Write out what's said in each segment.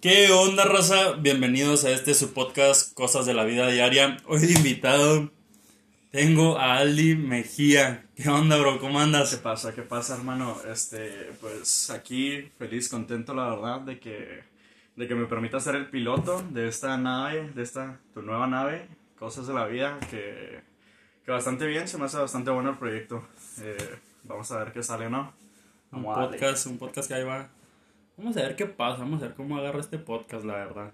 ¿Qué onda, raza? Bienvenidos a este su podcast Cosas de la Vida Diaria. Hoy de invitado tengo a Aldi Mejía. ¿Qué onda, bro? ¿Cómo andas? ¿Qué pasa? ¿Qué pasa, hermano? Este, pues aquí feliz, contento, la verdad, de que, de que me permita ser el piloto de esta nave, de esta, tu nueva nave, Cosas de la Vida, que, que bastante bien, se me hace bastante bueno el proyecto. Eh, vamos a ver qué sale no. Un a podcast, un podcast que ahí va. Vamos a ver qué pasa, vamos a ver cómo agarra este podcast, la verdad.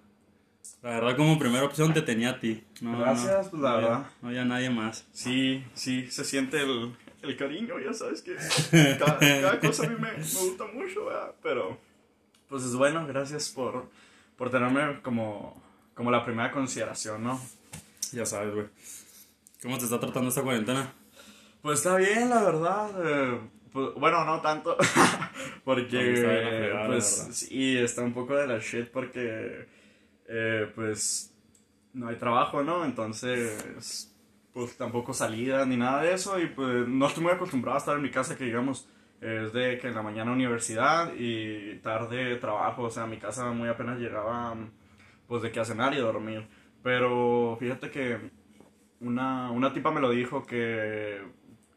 La verdad, como primera opción te tenía a ti. No, Gracias, no, pues, la no había- verdad. No había nadie más. Sí, sí, se siente el, el cariño, ya sabes que cada, cada cosa a mí me, me gusta mucho, ¿verdad? Pero, pues es bueno, gracias por, por tenerme como, como la primera consideración, ¿no? Ya sabes, güey. ¿Cómo te está tratando esta cuarentena? Pues está bien, la verdad. eh, pues, bueno, no tanto. porque, fregada, pues, sí, está un poco de la shit porque, eh, pues, no hay trabajo, ¿no? Entonces, pues tampoco salida ni nada de eso. Y pues no estoy muy acostumbrado a estar en mi casa, que digamos, es de que en la mañana universidad y tarde trabajo. O sea, a mi casa muy apenas llegaba, pues, de que a cenar y a dormir. Pero fíjate que una, una tipa me lo dijo que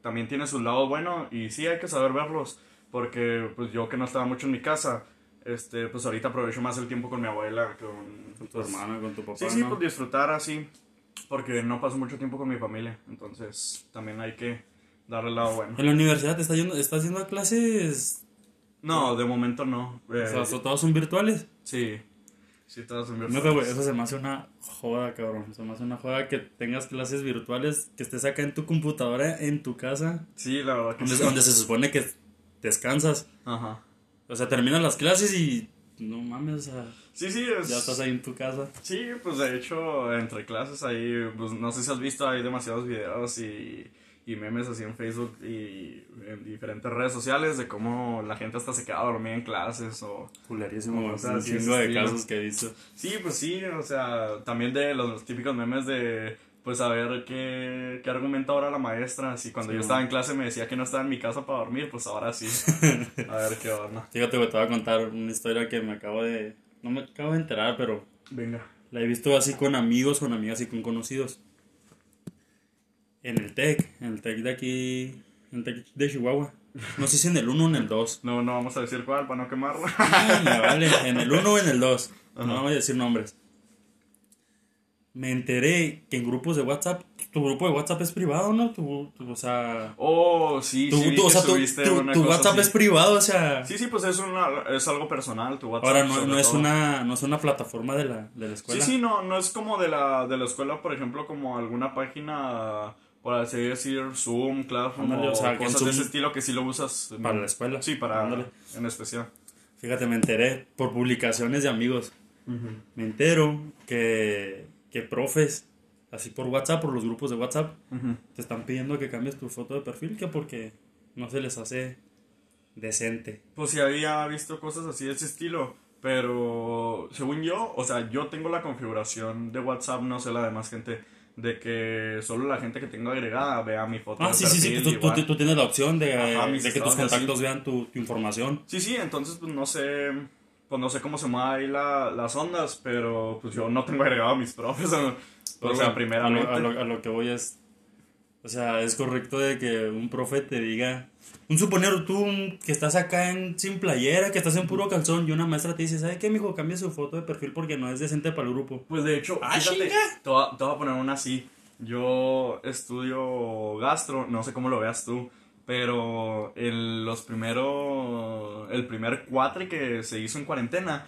también tiene sus lados buenos y sí hay que saber verlos porque pues yo que no estaba mucho en mi casa este pues ahorita aprovecho más el tiempo con mi abuela con, Con tu hermana, con tu papá. sí sí ¿no? pues disfrutar así porque no paso mucho tiempo con mi familia entonces también hay que darle el lado bueno En la universidad te está yendo, estás haciendo clases. no de momento no O Eh, sea, so- todas son virtuales. sí sí todas son No, güey, eso se me hace una joda, cabrón. Se me hace una joda que tengas clases virtuales, que estés acá en tu computadora, en tu casa, sí la verdad que donde, sí. donde se supone que descansas. ajá O sea, terminan las clases y no mames, o sea, sí sí es ya estás ahí en tu casa. Sí, pues de hecho, entre clases ahí, pues no sé si has visto, hay demasiados videos y, y memes así en Facebook y en diferentes redes sociales de cómo la gente hasta se queda dormida en clases o... Culerísimo, O sea, un chingo de casos que he visto. Sí, pues sí, o sea, también de los típicos memes de, pues a ver qué, qué argumenta ahora la maestra. Si cuando Sí, yo estaba en clase me decía que no estaba en mi casa para dormir, pues ahora sí. A ver qué onda. Fíjate, te voy a contar una historia que me acabo de... No me acabo de enterar, pero Venga. La he visto así con amigos, con amigas y con conocidos. En el TEC, en el TEC de aquí, en el TEC de Chihuahua. No sé si en el 1 o en el 2. No, no vamos a decir cuál para no quemarlo. Me vale, en el 1 o en el 2. No voy a decir nombres. Me enteré que en grupos de WhatsApp, tu grupo de WhatsApp es privado, ¿no? Tu, tu- o sea, Oh, sí, tu, sí, tu- o sea, WhatsApp así. es privado, o sea. Sí, sí, pues es, una, es algo personal, tu WhatsApp. ahora no, no es todo. una no es una plataforma de la, de la Sí, escuela. sí, no, no es como de la, de la escuela, por ejemplo, como alguna página, por así decir, Zoom, Classroom, Ándale, o sea, cosas de ese estilo que sí lo usas. en- Para la escuela. Sí, para, Ándale. en especial. Fíjate, me enteré por publicaciones de amigos. Me entero que, que profes, así por WhatsApp, por los grupos de WhatsApp, te están pidiendo que cambies tu foto de perfil, que porque no se les hace decente. Pues sí había visto cosas así de ese estilo, pero según yo, o sea, yo tengo la configuración de WhatsApp, no sé la demás gente, de que solo la gente que tengo agregada vea mi foto Ah, sí, sí, sí, perfil. tú, tú- tú tienes la opción de, Ajá, de que tus y así. contactos vean tu, tu información. Sí, sí, entonces pues no sé, pues no sé cómo se mueven ahí la- las ondas, pero pues yo no tengo agregado a mis profes, o, o sea, bueno, primeramente. A lo, a lo- a lo que voy es. O sea, es correcto de que un profe te diga. Un suponero, tú que estás acá en, sin playera, que estás en puro calzón, y una maestra te dice: ¿Sabe qué, mijo? Cambia su foto de perfil porque no es decente para el grupo. Pues de hecho, Ah, fíjate, te voy, a, te voy a poner una así. Yo estudio gastro, no sé cómo lo veas tú, pero en los primeros, el primer cuatri que se hizo en cuarentena,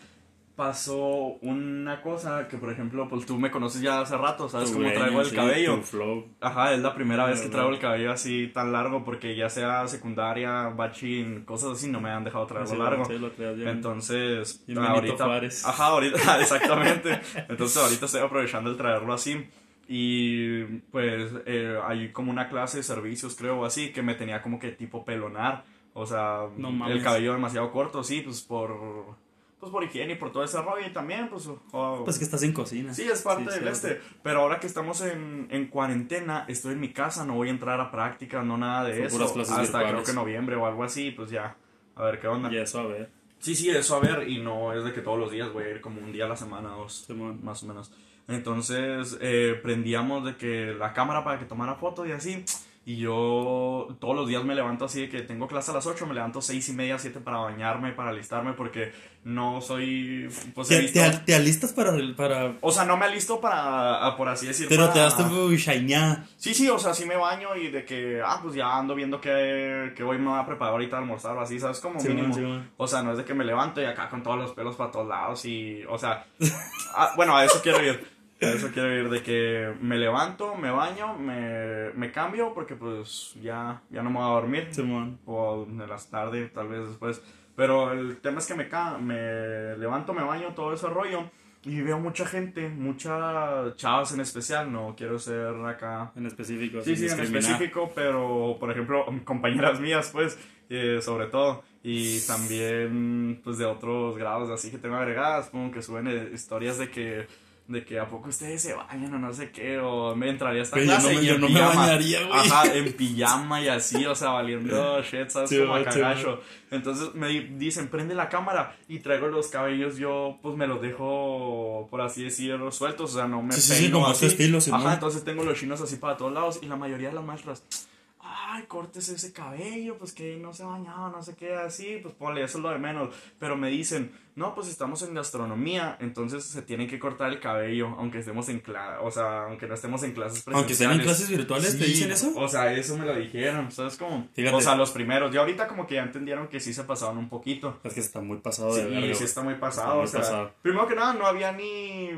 pasó una cosa que, por ejemplo, pues tú me conoces ya hace rato, ¿sabes greña, traigo el sí, cabello? flow. Ajá, es la primera vez que traigo el cabello así tan largo porque ya sea secundaria, bachín, cosas así, no me han dejado traerlo Sí, largo. sí, lo bien. Entonces, ahorita. Ajá, ahorita, exactamente. Entonces, ahorita estoy aprovechando el traerlo así. Y pues eh, hay como una clase de servicios, creo, o así, que me tenía como que tipo pelonar. O sea, No el cabello demasiado corto, sí, pues por. Pues por higiene y por todo ese rollo. Y también, pues. oh, Pues que estás en cocina. Sí, es parte Sí, del este. Pero ahora que estamos en, en cuarentena, estoy en mi casa, no voy a entrar a práctica, no nada de Son eso. puras clases hasta virtuales. creo que noviembre o algo así, pues ya. A ver qué onda. Y eso, a ver. Sí, sí, eso a ver, y no es de que todos los días voy a ir como un día a la semana, dos, más o menos. Entonces, eh, prendíamos de que la cámara para que tomara fotos y así. Y yo todos los días me levanto así de que tengo clase a las 8, me levanto seis y media, 7 para bañarme, para alistarme, porque no soy... Pues ¿Te, te, te alistas para, para... O sea, no me alisto para, a- por así decirlo. Pero te para- das tu shineada. Sí, sí, o sea, sí me baño y de que, ah, pues ya ando viendo que, que hoy me voy a preparar ahorita a almorzar o así, ¿sabes? Como Sí, mínimo. sí. O sea, no es de que me levanto y acá con todos los pelos para todos lados y, o sea, ah, bueno, a eso quiero ir. A eso quiero ir, de que me levanto, me baño, me, me cambio porque pues ya, ya no me voy a dormir. Simón. O de las tardes, tal vez después. Pero el tema es que me, me levanto, me baño, todo ese rollo. Y veo mucha gente, muchas chavas en especial, no quiero ser acá En específico. Sí, sí, en específico, pero por ejemplo, compañeras mías, pues, eh, sobre todo, y también, pues, de otros grados así que tengo agregadas, como que suben eh, historias de que, de que a poco ustedes se bañan o no sé qué, o me entraría esta clase no me- y en no me pijama. bañaría, güey. Ajá, en pijama y así, o sea, valiendo shit, ¿sabes? Sí, como a cagacho. Entonces me di- dicen, prende la cámara y traigo los cabellos, yo pues me los dejo, por así decirlo, sueltos, o sea, no me Sí, sí, como así. tu estilo. Ajá, entonces tengo los chinos así para todos lados y la mayoría de las maestras, ay, cortes ese cabello, pues que no se ha bañado, no sé qué, así, pues ponle, eso es lo de menos. Pero me dicen, no, pues estamos en gastronomía, entonces se tiene que cortar el cabello, aunque estemos en clase, o sea, aunque no estemos en clases Aunque estén en presenciales. clases virtuales, ¿te Sí, dicen eso? O sea, eso me lo dijeron, ¿sabes cómo? Fíjate. O sea, los primeros. Ya ahorita como que ya entendieron que sí se pasaban un poquito. Es que está muy pasado Sí, de sí güey. está muy pasado. muy o sea, pasado. primero que nada, no había ni,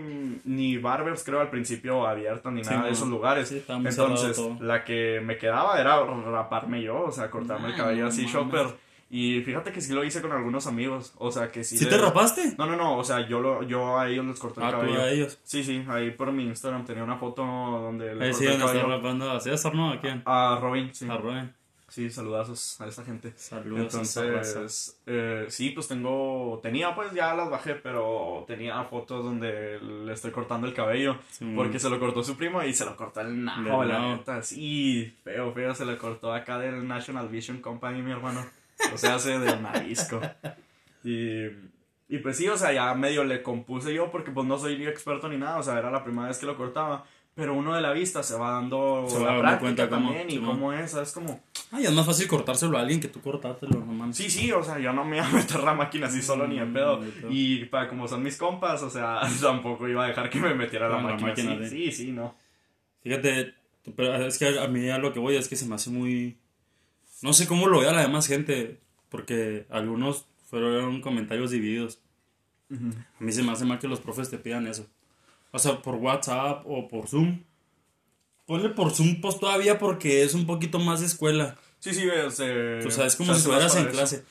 ni barbers, creo, al principio abiertos ni Sí, nada de no. esos lugares. Sí, Entonces, la que me quedaba era raparme yo, o sea, cortarme el cabello no así, shopper. Y fíjate que sí lo hice con algunos amigos. O sea, que sí. ¿Sí le- te rapaste? No, no, no. O sea, yo, lo, yo a ellos les corté el Ah, tú cabello. a ellos. Sí, sí. Ahí por mi Instagram tenía una foto donde le Ahí sí, corté el donde rapando a César, ¿no? ¿A quién? A Robin, sí. A. Sí, saludazos a esa gente. Saludos. Entonces, eh, sí, pues tengo, tenía pues ya las bajé, pero tenía fotos donde le estoy cortando el cabello, Sí, porque se lo cortó su primo y se lo cortó el najo, De la neta, sí, feo, feo, se lo cortó acá del National Vision Company, mi hermano, o sea, hace del marisco, y, y pues sí, o sea, ya medio le compuse yo, porque pues no soy experto ni nada, o sea, era la primera vez que lo cortaba, pero uno de la vista se va dando Se va la dando práctica cuenta cómo- también, y Simón. cómo es, ¿sabes? Como... Ay, es más fácil cortárselo a alguien que tú cortártelo, no mames. Sí, sí, o sea, yo no me iba a meter la máquina así solo ni en pedo. Mm, de. Y para como son mis compas, o sea, tampoco iba a dejar que me metiera la Con la máquina, máquina, así. sí. Sí, sí, no. Fíjate, pero es que a mí a lo que voy es que se me hace muy... No sé cómo lo vea la demás gente, porque algunos fueron comentarios divididos. A mí se me hace mal que los profes te pidan eso. O sea, por WhatsApp o por Zoom. Ponle por Zoom, pues todavía porque es un poquito más de escuela. Sí, sí, o sea, O sea, es como si estuvieras en para eso. clase.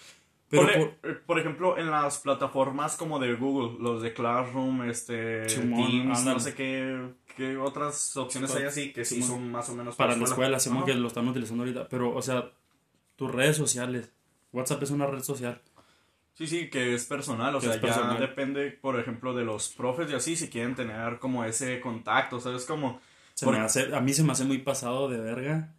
Pero Ponle, por- eh, por, ejemplo, en las plataformas como de Google, los de Classroom, este, Teams, no sé qué, qué otras opciones hay así que sí son más o menos para la escuela, Ajá. que lo están utilizando ahorita. Pero, o sea, tus redes sociales. WhatsApp es una red social. Sí, sí, que es personal, o sea, ya personal. depende, por ejemplo, de los profes y así, si quieren tener como ese contacto, ¿sabes? Como... Se Por- me hace, a mí se me hace muy pasado de verga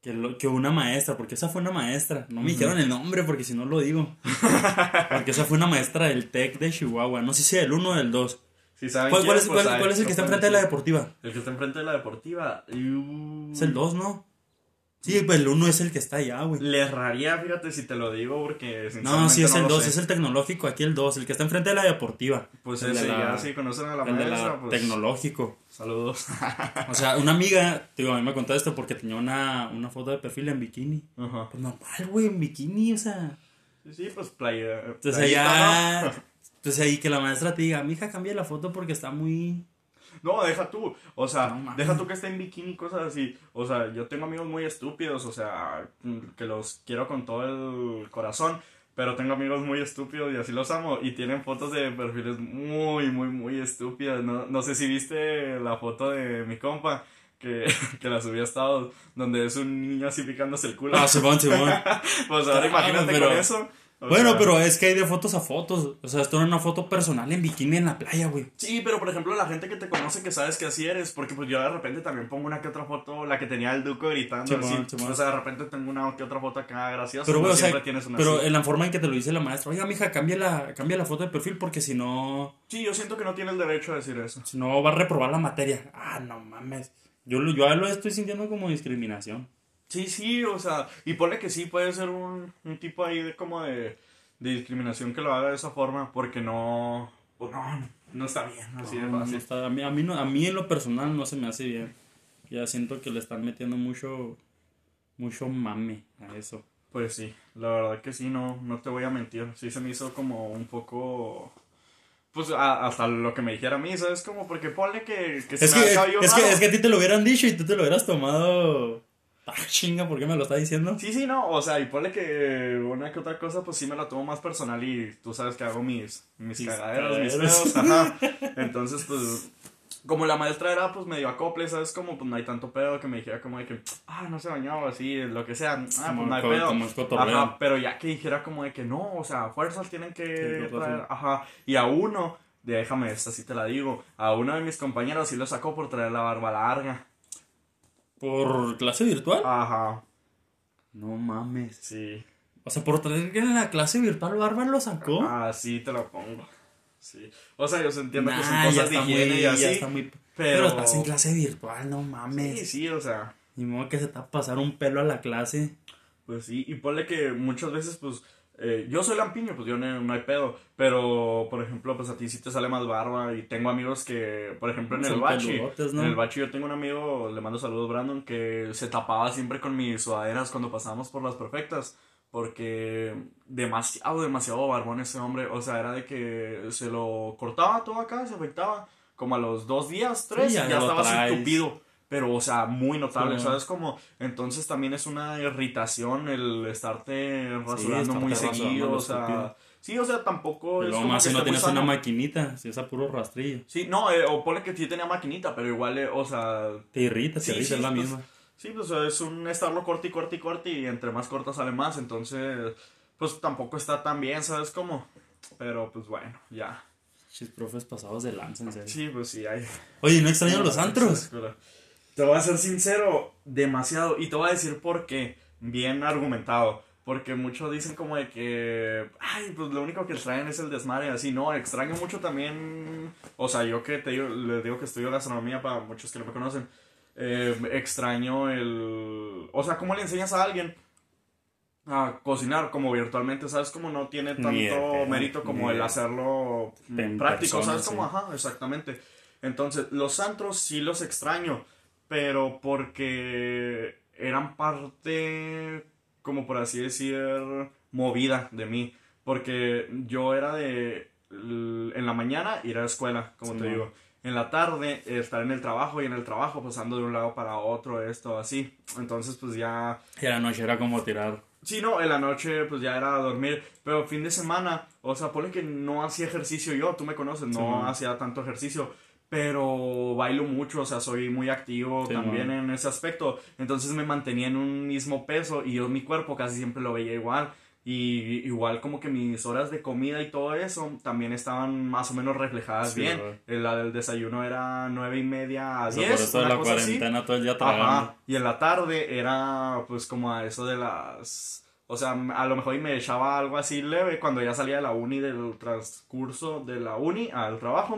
que, lo, que una maestra, porque esa fue una maestra, no me dijeron el nombre porque si no lo digo, porque esa fue una maestra del TEC de Chihuahua, no sé si del 1 o del 2. Si saben ¿Cuál, quién, cuál es, pues, cuál- es el que está enfrente de la deportiva? El que está enfrente de la deportiva. uh, Es el 2, ¿no? Sí, pues el 1 es el que está allá, güey. Le erraría, fíjate, si te lo digo, porque No, sí es no el lo 2, sé. es el tecnológico, aquí el 2, el que está enfrente de la deportiva. Pues el de la- ya si conocen a la el de maestra, la pues... tecnológico. Saludos. O sea, una amiga, digo, a mí me contó esto porque tenía una, una foto de perfil en bikini. Ajá. Pues normal, güey, en bikini, o sea. Sí, sí, pues playa. Entonces allá. Entonces ahí que la maestra te diga, mija, cambia la foto porque está muy. No, deja tú. O sea, No deja tú que esté en bikini y cosas así. O sea, yo tengo amigos muy estúpidos, o sea, que los quiero con todo el corazón. Pero tengo amigos muy estúpidos y así los amo. Y tienen fotos de perfiles muy, muy, muy estúpidas. No, no sé si viste la foto de mi compa. Que, que la subí a Estados, donde es un niño así picándose el culo. Ah, Simón. Pues ahora Ah, imagínate pero- con eso. Bueno, pero es que hay de fotos a fotos. O sea, esto era una foto personal en bikini en la playa, güey. Sí, pero por ejemplo, la gente que te conoce que sabes que así eres, porque pues yo de repente también pongo una que otra foto, la que tenía el Duco gritando. así, O sea, de repente tengo una que otra foto acá graciosa. Pero, güey, o sea, tienes una pero en la forma en que te lo dice la maestra, oiga, mija, cambia la, cambia la foto de perfil porque si no. Sí, yo siento que no tiene el derecho a decir eso. Si no, va a reprobar la materia. Ah, no mames. Yo, yo lo estoy sintiendo como discriminación. Sí, sí, o sea, y pone que sí puede ser un, un tipo ahí de como de de discriminación que lo haga de esa forma porque no, pues no, no está bien, así de fácil. a, mí, a, mí a mí en lo personal no se me hace bien. Ya siento que le están metiendo mucho, mucho mame a eso. Pues sí, la verdad que sí, no, no te voy a mentir. Sí se me hizo como un poco... Pues hasta lo que me dijera a mí, ¿sabes? Como porque ponle que, que se es, que, es, que, es que a ti te lo hubieran dicho y tú te lo hubieras tomado Ah, chinga, ¿por qué me lo está diciendo? Sí, sí, no, o sea, y ponle que una que otra cosa, pues sí me la tomo más personal y tú sabes que hago mis, mis, cagaderos, mis pedos, ajá. Entonces, pues, como la maestra era, pues, medio acople, ¿sabes? Como, pues, no hay tanto pedo que me dijera como de que, ah, no se bañaba, así, lo que sea, ah, pues, no hay pedo. Ajá, pero ya que dijera como de que no, o sea, fuerzas tienen que traer, ajá, y a uno, déjame, esta sí te la digo, a uno de mis compañeros sí lo sacó por traer la barba larga. ¿Por clase virtual? Ajá. No mames. Sí. O sea, por traer que en la clase virtual Barba lo sacó. Ah, sí, te lo pongo. Sí. O sea, yo entiendo que son cosas de higiene y así. Pero... pero... estás en clase virtual, no mames. Sí, sí, o sea. Ni modo que se te va a pasar un pelo a la clase. Pues sí, y ponle que muchas veces, pues, eh, yo soy lampiño, pues yo no, hay pedo. Pero, por ejemplo, pues a ti sí te sale más barba. Y tengo amigos que, por ejemplo, en el bachi. En el bachi yo tengo un amigo, le mando saludos, Brandon, que se tapaba siempre con mis sudaderas cuando pasábamos por las perfectas. Porque demasiado, demasiado barbón ese hombre. O sea, era de que se lo cortaba todo acá, se afectaba. Como a los dos días, tres, ya, estaba así tupido pero o sea, muy notable, ¿sabes? Como, entonces también es una irritación el estarte rasurando muy seguido, o sea... Sí, o sea, tampoco pero es más si no tienes una maquinita, si es a puro rastrillo. Sí, no, eh, o pone que sí tenía maquinita, pero igual, eh, o sea... Te irrita, te irrita, es la pues, misma. Sí, pues es un estarlo corto y corto y corto y entre más corta sale más, entonces, pues tampoco está tan bien, ¿sabes cómo? Pero, pues bueno, ya. Chis, profes pasados de lanza, en serio. Sí, pues sí, hay... Oye, ¿no extraño los antros? Te voy a ser sincero, demasiado. Y te voy a decir por qué. Bien argumentado. Porque muchos dicen como de que, ay, pues lo único que extrañan es el desmadre, así, no, extraño mucho también, o sea, yo que te digo, les digo que estudio gastronomía para muchos que no me conocen, eh, extraño el, o sea, ¿cómo le enseñas a alguien a cocinar como virtualmente? ¿Sabes? Como no tiene tanto mérito como el hacerlo práctico, ¿sabes? Como, ajá, exactamente. Entonces, los antros sí los extraño pero porque eran parte, como por así decir, movida de mí. Porque yo era de, en la mañana ir a la escuela, como te digo. En la tarde estar en el trabajo y en el trabajo pasando de un lado para otro, esto, así. Entonces pues ya... Y la noche era como tirar. Sí, no, en la noche pues ya era dormir, pero fin de semana, o sea, ponle que no hacía ejercicio yo, tú me conoces, no hacía tanto ejercicio, pero bailo mucho, o sea, soy muy activo también en ese aspecto. Entonces me mantenía en un mismo peso y yo mi cuerpo casi siempre lo veía igual. Y igual como que mis horas de comida y todo eso también estaban más o menos reflejadas bien. La del desayuno era nueve y media a diez. por eso la cuarentena todo el día trabajando. Y en la tarde era pues como a eso de las o sea, a lo mejor me echaba algo así leve cuando ya salía de la uni, del transcurso de la uni al trabajo.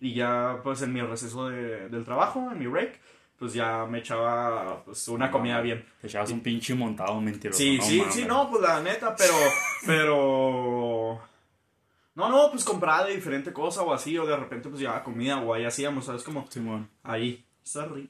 y ya, pues en mi receso de, del trabajo, en mi break, pues ya me echaba pues, una comida bien. Te echabas un pinche montado mentiroso. Sí, sí, sí, no, pues la neta, pero. pero. No, no, pues compraba de diferente cosa o así, o de repente pues ya comida o ahí hacíamos, ¿sabes? Como. Simón. Ahí.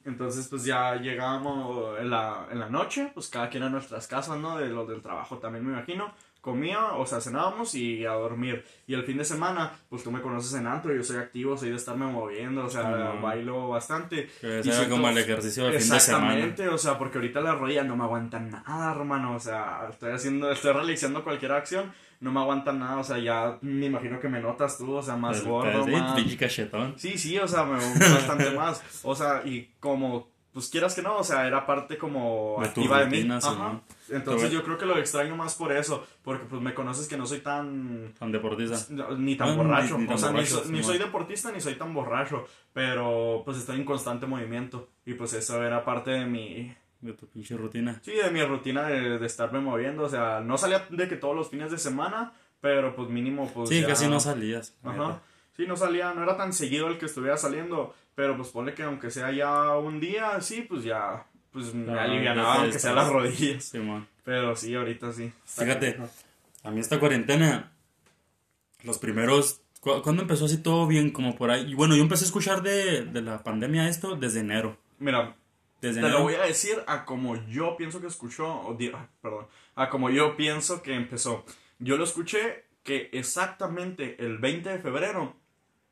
Entonces, pues ya llegábamos en la, en la noche, pues cada quien a nuestras casas, ¿no? De los del trabajo también me imagino. Comía, o sea, cenábamos y a dormir. Y el fin de semana, pues tú me conoces en antro, yo soy activo, soy de estarme moviendo, o sea, bailo bastante. Que sea como el ejercicio del fin de semana. Exactamente, o sea, porque ahorita las rodillas no me aguantan nada, hermano. O sea, estoy haciendo, estoy realizando cualquier acción no me aguantan nada, o sea, ya me imagino que me notas tú, o sea, más gordo, más... cachetón. Sí, sí, o sea, me bastante más, o sea, y como pues quieras que no, o sea, era parte como De activa de mí. Ajá. ¿no? Entonces yo creo que lo extraño más por eso, porque pues me conoces que no soy tan Tan deportista. ni tan Ah, borracho. ni- ni tan o sea, borracho, ni, so- ni soy deportista ni soy tan borracho, pero pues estoy en constante movimiento y pues eso era parte de mi De tu pinche rutina. sí, de mi rutina de, de estarme moviendo, o sea, no salía de que todos los fines de semana, pero pues mínimo pues Sí, ya- casi no salías. Ajá. Sí, no salía, no era tan seguido el que estuviera saliendo, pero pues ponle que aunque sea ya un día, sí, pues ya, pues me alivianaba ya te aunque sea las rodillas. Sí, man. Pero sí, ahorita sí. Fíjate, a mí esta cuarentena, los primeros, cu- ¿cuándo empezó así todo bien? Como por ahí. Y bueno, yo empecé a escuchar de, de la pandemia esto desde enero. Mira, Desde te enero. lo voy a decir a como yo pienso que escuchó, ah, perdón, a como yo pienso que empezó. Yo lo escuché que exactamente el 20 de febrero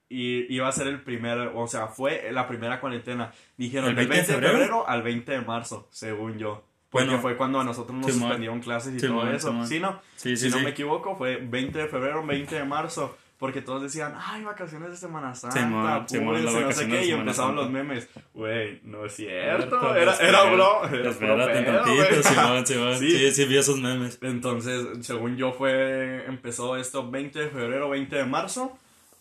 y iba a ser el primer, o sea, fue la primera cuarentena. Dijeron ¿El del 20 de 20 de febrero? febrero al 20 de marzo, según yo. Porque Bueno, fue cuando a nosotros nos suspendieron clases y todo eso. Simón. ¿Sí, no? Sí, sí, si no me equivoco, fue 20 de febrero, 20 de marzo. Porque todos decían, ay, vacaciones de Semana Santa, Simón, púrense, las no sé qué, y empezaron Santa. los memes. Güey, no es cierto, era, espera- era bro. Era Espérate pedo, tantito. Simón, Simón. Sí. Sí, sí, vi esos memes. Entonces, según yo, fue, empezó esto 20 de febrero, 20 de marzo,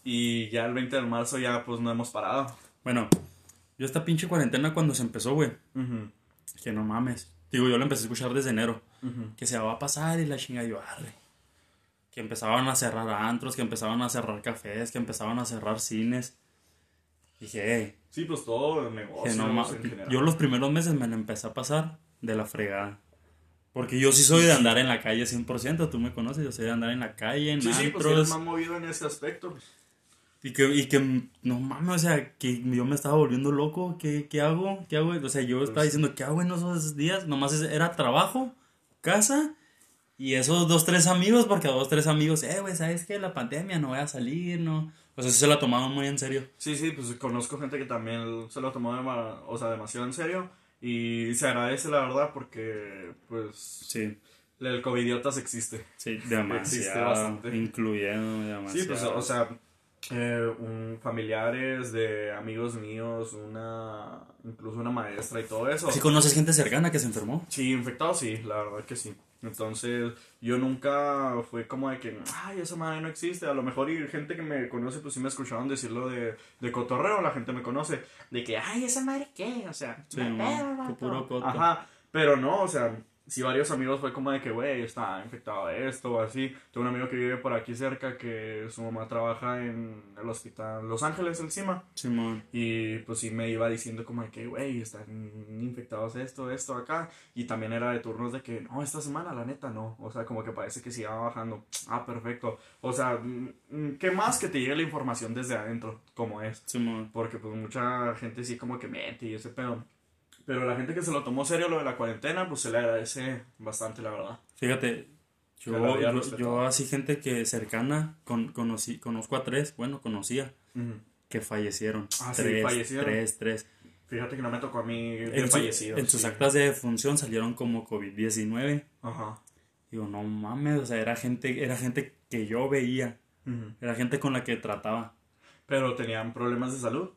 y ya el 20 de marzo ya pues no hemos parado. Bueno, yo esta pinche cuarentena cuando se empezó, güey, Ujú, que no mames. Digo, yo la empecé a escuchar desde enero. ujú. Que se va a pasar y la chinga yo, arre. Que empezaban a cerrar antros, que empezaban a cerrar cafés, que empezaban a cerrar cines. Dije, hey, Sí, pues todo que negocio no yo los primeros meses me la empecé a pasar de la fregada. Porque yo sí soy de andar en la calle 100%, tú me conoces, yo soy de andar en la calle, en Sí, sí, pues antros. eres más movido en ese aspecto. pues. Y que, y que, no mames, o sea, que yo me estaba volviendo loco. ¿Qué, qué hago? ¿Qué hago? O sea, yo estaba diciendo, ¿qué hago en esos días? Nomás era trabajo, casa y esos dos, tres amigos, porque a dos, tres amigos, eh, güey, ¿sabes qué? La pandemia, no voy a salir, no. O sea, sí se la tomaban muy en serio. Sí, sí, pues conozco gente que también se lo tomó o sea, demasiado en serio. Y se agradece la verdad porque, pues, Sí, el covidiotas existe. sí, Existe demasiado. bastante. Incluyendo demasiado. Sí, pues, o sea, eh, un- familiares de amigos míos, una, incluso una maestra y todo eso. ¿Sí conoces gente cercana que se enfermó? Sí, infectados sí, la verdad que sí. Entonces, yo nunca fue como de que, ay, esa madre no existe. A lo mejor y gente que me conoce, pues sí me escucharon decirlo de, de cotorreo, la gente me conoce. De que, ay, esa madre qué, o sea, Sí, no hay man, pedo, tu vato". puro coto. Ajá, pero no, o sea, si varios amigos fue como de que, güey, está infectado de esto o así. Tengo un amigo que vive por aquí cerca que su mamá trabaja en el hospital Los Ángeles encima. Simón. Y pues sí me iba diciendo como de que, güey, están infectados esto, esto, acá. Y también era de turnos de que, no, esta semana la neta no. O sea, como que parece que siga bajando. Ah, perfecto. O sea, mm, ¿qué más que te llegue la información desde adentro, como es? Simón. Porque pues mucha gente sí como que miente y ese pedo. Pero la gente que se lo tomó serio lo de la cuarentena, pues se le agradece bastante, la verdad. Fíjate, yo, yo, yo así gente que cercana, con, conocí, conozco a tres, bueno, conocía, que fallecieron. Ah, sí, tres, fallecieron. tres, tres. Fíjate que no me tocó a mí En, su- fallecido. en sus sí. actas de defunción salieron como COVID-19. Ajá. Digo, no mames, o sea, era gente, era gente que yo veía, Ujú. era gente con la que trataba. Pero tenían problemas de salud.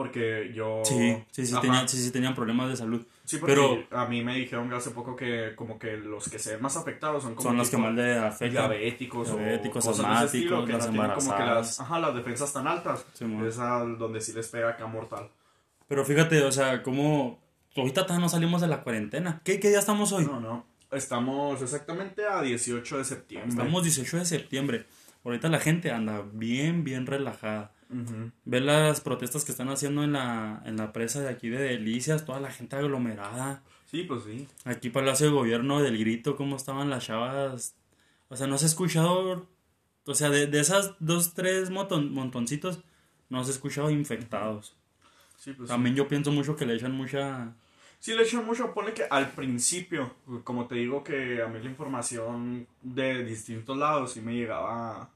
Porque yo... Sí, sí, sí, Ajá. tenían, sí, sí, tenían problemas de salud. Sí, porque pero a mí me dijeron hace poco que como que los que se ven más afectados son como son los que más le afectan. diabéticos, Diabéticos, o cosas de ese estilo, asmáticos, que las tienen como que las, ajá, las defensas tan altas. Sí, es donde sí les pega acá mortal. Pero fíjate, o sea, como ahorita todavía no salimos de la cuarentena. ¿Qué, qué día estamos hoy? No, no. Estamos exactamente a 18 de septiembre. Estamos 18 de septiembre. Ahorita la gente anda bien, bien relajada. Ujú. Ve las protestas que están haciendo en la, en la presa de aquí de Delicias, toda la gente aglomerada. Sí, pues sí. Aquí Palacio de Gobierno del Grito, cómo estaban las chavas. O sea, no se ha escuchado, o sea, de, de esas dos, tres moton- montoncitos, no se ha escuchado infectados. Sí, pues sí. También yo pienso mucho que le echan mucha... Sí, le echan mucho, pone que al principio, como te digo que a mí la información de distintos lados sí me llegaba,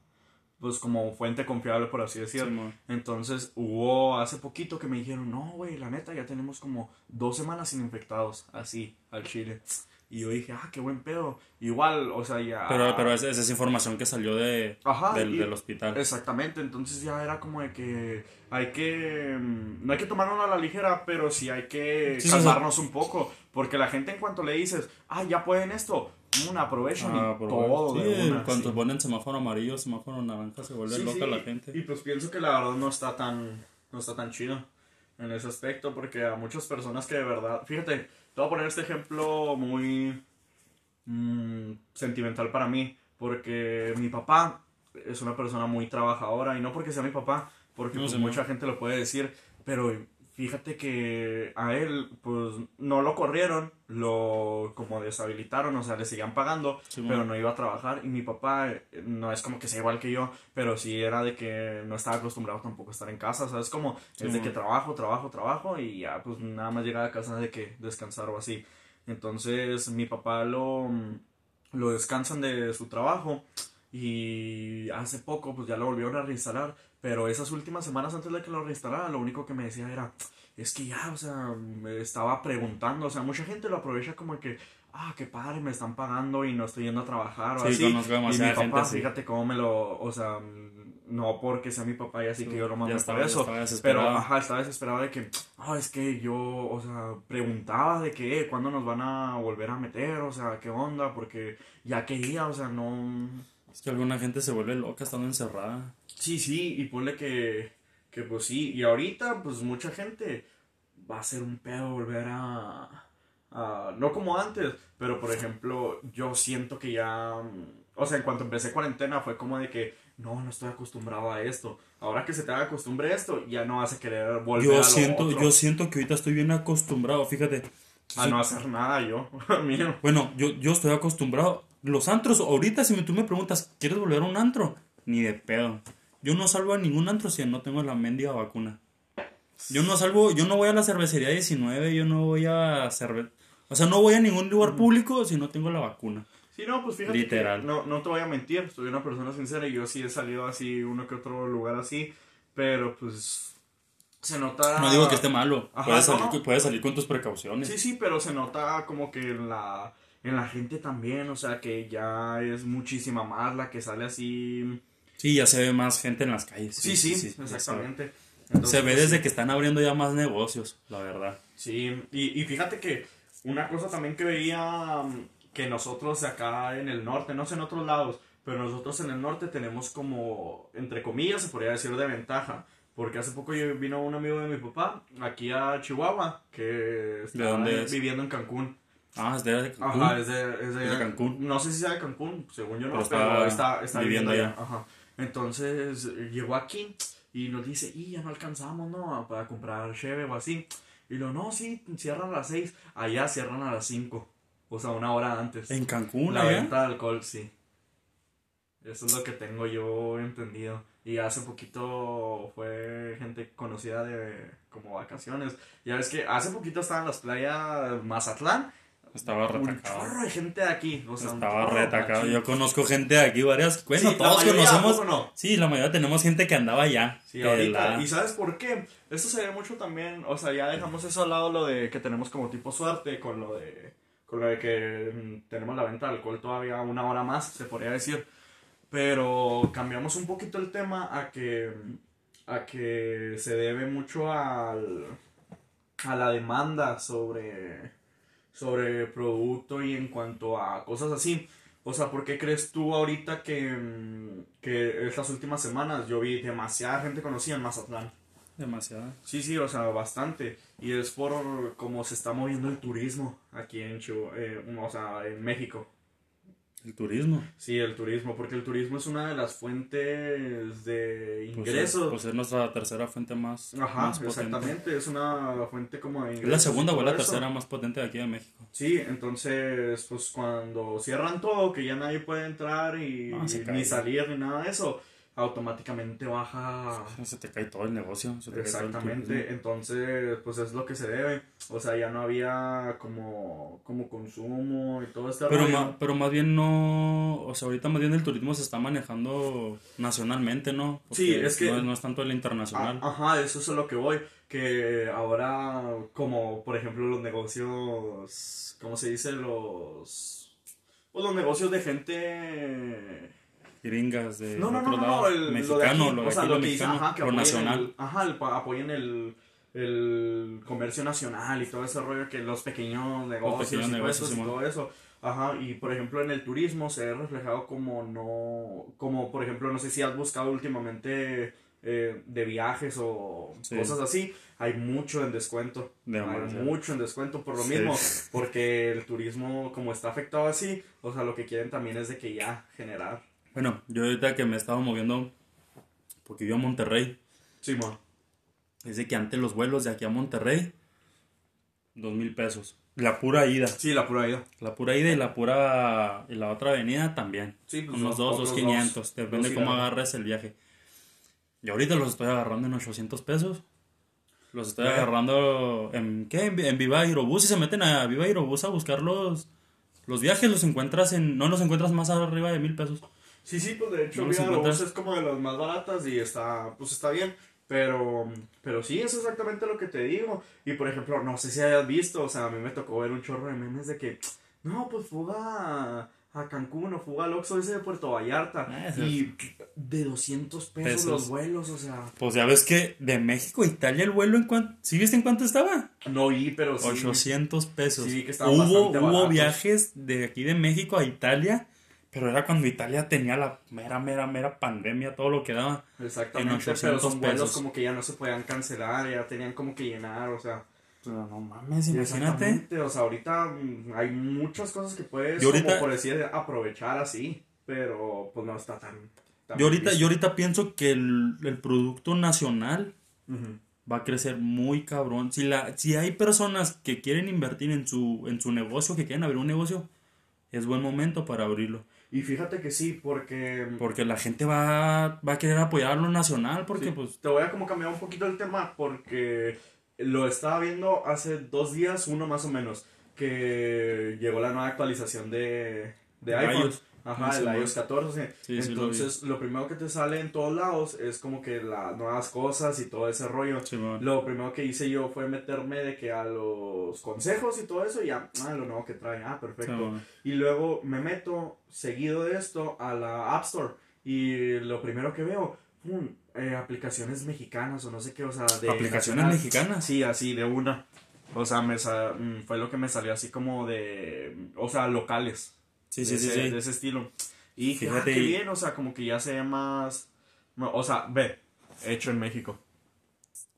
pues como fuente confiable, por así decirlo. Entonces hubo hace poquito que me dijeron, no, güey, la neta, ya tenemos como dos semanas sin infectados, así, al chile. Y yo dije, ah, qué buen pedo. Igual, o sea, ya... Pero, pero esa, esa es información que salió de, Ajá, del, y- del hospital. Exactamente, entonces ya era como de que hay que... mm, No hay que tomarnos a la ligera, pero sí hay que Sí, sí, sí. calmarnos un poco. Porque la gente en cuanto le dices, ah, ya pueden esto, una aprovechan Ah, y todo de una, cuando sí. ponen semáforo amarillo, semáforo naranja, se vuelve Sí, loca la gente. Y pues pienso que la verdad no está tan, no está tan chido en ese aspecto, porque a muchas personas que de verdad, fíjate, te voy a poner este ejemplo muy mm, sentimental para mí, porque mi papá es una persona muy trabajadora, y no porque sea mi papá, porque No, pues, mucha gente lo puede decir, pero fíjate que a él, pues, no lo corrieron, lo como deshabilitaron, o sea, le seguían pagando, Sí, pero no iba a trabajar, y mi papá eh, no es como que sea igual que yo, pero sí era de que no estaba acostumbrado tampoco a estar en casa, o sea, es como, Sí, es de que trabajo, trabajo, trabajo, y ya, pues, nada más llegaba a casa de que descansar o así. Entonces, mi papá lo, lo descansan de su trabajo, y hace poco, pues, ya lo volvieron a reinstalar, pero esas últimas semanas antes de que lo reinstalara, lo único que me decía era, es que ya, o sea, me estaba preguntando, o sea, mucha gente lo aprovecha como que, ah, qué padre, me están pagando y no estoy yendo a trabajar o Sí, así. conozco y mi papá, gente fíjate cómo me lo, o sea, no porque sea mi papá y así Sí, que yo lo mando estaba- eso, estaba pero, ajá, estaba desesperado de que, ah, es que yo, o sea, preguntaba de que, eh, ¿cuándo nos van a volver a meter? O sea, ¿qué onda? Porque ya quería, o sea, no... Es que alguna gente se vuelve loca estando encerrada. Sí, sí, y ponle que, que pues sí, y ahorita pues mucha gente va a ser un pedo volver a, a- no como antes, pero por ejemplo yo siento que ya, o sea, en cuanto empecé cuarentena fue como de que no, no estoy acostumbrado a esto, ahora que se te haga costumbre a esto, ya no vas a querer volver a Yo lo siento, otro, yo siento que ahorita estoy bien acostumbrado, fíjate. a no hacer nada yo. Bueno, yo, yo estoy acostumbrado. Los antros, ahorita si tú me preguntas, ¿quieres volver a un antro? Ni de pedo. Yo no salgo a ningún antro si no tengo la mendiga vacuna. Yo no salgo, yo no voy a la cervecería 19, yo no voy a cerve... O sea, no voy a ningún lugar público si no tengo la vacuna. Sí, no, pues fíjate. que Literal. no, no te voy a mentir, soy una persona sincera y yo sí he salido así, uno que otro lugar así, pero pues se nota... No digo que esté malo. Ajá, puedes, no, salir, no. puedes salir con tus precauciones. Sí, sí, pero se nota como que en la, en la gente también, o sea, que ya es muchísima más la que sale así. Sí, ya se ve más gente en las calles. Sí, sí, se ve. exactamente. Se Entonces, ve pues, desde sí. que están abriendo ya más negocios, la verdad. Sí, y, y fíjate que una cosa también que veía mm, que nosotros acá en el norte, no sé en otros lados, pero nosotros en el norte tenemos como, entre comillas, se podría decir de ventaja. Porque hace poco yo- vino un amigo de mi papá aquí a Chihuahua, que está es? viviendo en Cancún. Ah, es de Cancún. Ajá, es de, es de- Es de Cancún. No sé si sea de Cancún, según yo no, Pero pero, está está, está viviendo allá. Ajá. Entonces eh, llegó aquí y nos dice, y ya no alcanzamos, ¿no? Para comprar cheve o así. Y lo, no, sí, cierran a las 6. Allá cierran a las 5. O sea, una hora antes. En Cancún, La venta de alcohol, sí. Eso es lo que tengo yo entendido. Y hace poquito fue gente conocida de como vacaciones. Ya ves que hace poquito estaban las playas Mazatlán. Estaba Un retacado. chorro de gente de aquí. O sea, un Estaba retacado. Yo conozco gente de aquí, varias. Bueno, Sí, todos mayoría, conocemos. Sí, la mayoría tenemos gente que andaba allá. Sí, ahorita. la- ¿Y sabes por qué? Esto se ve mucho también, o sea, ya dejamos eso al lado, lo de que tenemos como tipo suerte, con lo de, con lo de que mm, tenemos la venta de alcohol todavía una hora más, se podría decir. Pero cambiamos un poquito el tema a que, a que se debe mucho al, a la demanda sobre, sobre producto y en cuanto a cosas así. O sea, ¿por qué crees tú ahorita que, mm, que estas últimas semanas yo vi demasiada gente conocida en Mazatlán? Demasiado. Sí, sí, o sea, bastante. Y es por cómo se está moviendo el turismo aquí en Chihu- eh, o sea, en México. El turismo. Sí, el turismo, porque el turismo es una de las fuentes de Pues, ingresos. Pues es nuestra tercera fuente más, Ajá, más potente. exactamente, es una fuente como de Es ingresos. la y segunda o la eso. tercera más potente de aquí de México. Sí, entonces, pues cuando cierran todo, que ya nadie puede entrar y Ah, ni salir ni nada de eso, automáticamente baja Se te cae todo el negocio. se te cae todo el Exactamente, entonces pues es lo que se debe, o sea, ya no había como, como consumo y todo este Pero, ma- pero más bien no, o sea, ahorita más bien el turismo se está manejando nacionalmente, ¿no? Sí, es que- No, no es tanto el internacional. Ah, Ajá, eso es a lo que voy, que ahora como por ejemplo los negocios, ¿cómo se dice? Los, pues los negocios de gente... Gringas de No, no, otro no, no, lado, el, lo de aquí, lo de o sea, aquí, lo lo mexicano, ajá, que lo apoyen nacional. el, ajá, el, apoyen el, el comercio nacional y todo ese rollo, que los pequeños negocios pequeños y negocios, y todo eso. Ajá, y por ejemplo en el turismo se ve reflejado como no, como por ejemplo, no sé si has buscado últimamente eh, de viajes o Sí. cosas así, hay mucho en descuento. De hay mucho en descuento por lo Sí. mismo, porque el turismo como está afectado así, o sea, lo que quieren también es de que ya generar. Bueno, yo ahorita que me he estado moviendo, porque yo a Monterrey, Sí, mo. es de que antes los vuelos de aquí a Monterrey, dos mil pesos. La pura ida. Sí, la pura vida. La pura ida y la pura y la otra avenida también. Sí, pues, Unos los dos, dos quinientos. Depende cómo agarres el viaje. Y ahorita los estoy agarrando en 800 pesos. Los estoy ¿Qué? agarrando en, ¿qué? En, en Viva Aerobús y se meten a Viva Aerobús a buscar los, los viajes. Los encuentras en, no los encuentras más arriba de mil pesos. Sí, sí, pues de hecho No es como de las más baratas y está, pues está bien. Pero, pero sí, es exactamente lo que te digo. Y por ejemplo, no sé si hayas visto, o sea, a mí me tocó ver un chorro de memes de que, no, pues fuga a, Cancún o fuga al Oxxo ese de Puerto Vallarta. Ah, y de 200 pesos, Pesos. los vuelos, o sea, Pues ya ves que de México a Italia el vuelo en cuánto, ¿sí viste en cuánto estaba? no vi, pero sí. 800 pesos. Sí, que estaban hubo, bastante hubo baratos. viajes de aquí de México a Italia, pero era cuando Italia tenía la mera, mera, mera pandemia, todo lo que daba. Exactamente, en pero 800 son vuelos pesos. como que ya no se podían cancelar, ya tenían como que llenar, o sea. Pero no mames, imagínate. Exactamente, o sea, ahorita mm, hay muchas cosas que puedes, Yo ahorita- como por decir, aprovechar así, pero pues no está tan... tan Yo ahorita, yo ahorita pienso que el, el producto nacional va a crecer muy cabrón. Si, la, si hay personas que quieren invertir en su, en su negocio, que quieren abrir un negocio, es buen momento para abrirlo. Y fíjate que sí, porque... Porque la gente va, va a querer apoyar lo nacional, porque sí, pues... Te voy a como cambiar un poquito el tema, porque lo estaba viendo hace dos días, uno más o menos, que llegó la nueva actualización de, de De iPhone. iOS. Ajá, Sí, el sí, iOS 14. Sí, lo Entonces, lo, primero que te sale en todos lados es como que las nuevas cosas y todo ese rollo. Lo primero que hice yo fue meterme de que a los consejos y todo eso, y ya, ah, lo nuevo que trae, ah, perfecto. Y luego me meto, seguido de esto, a la App Store. Y lo primero que veo, pum, eh, aplicaciones mexicanas o no sé qué, o sea, de... ¿Aplicaciones nacional. mexicanas? Sí, así, de una. O sea, me mm, fue lo que me salió así como de... O sea, locales. Sí, de sí, sí, ese, sí. De ese estilo. Y dije, Fíjate, ah, qué bien, o sea, como que ya se ve más... O sea, ve, hecho en México.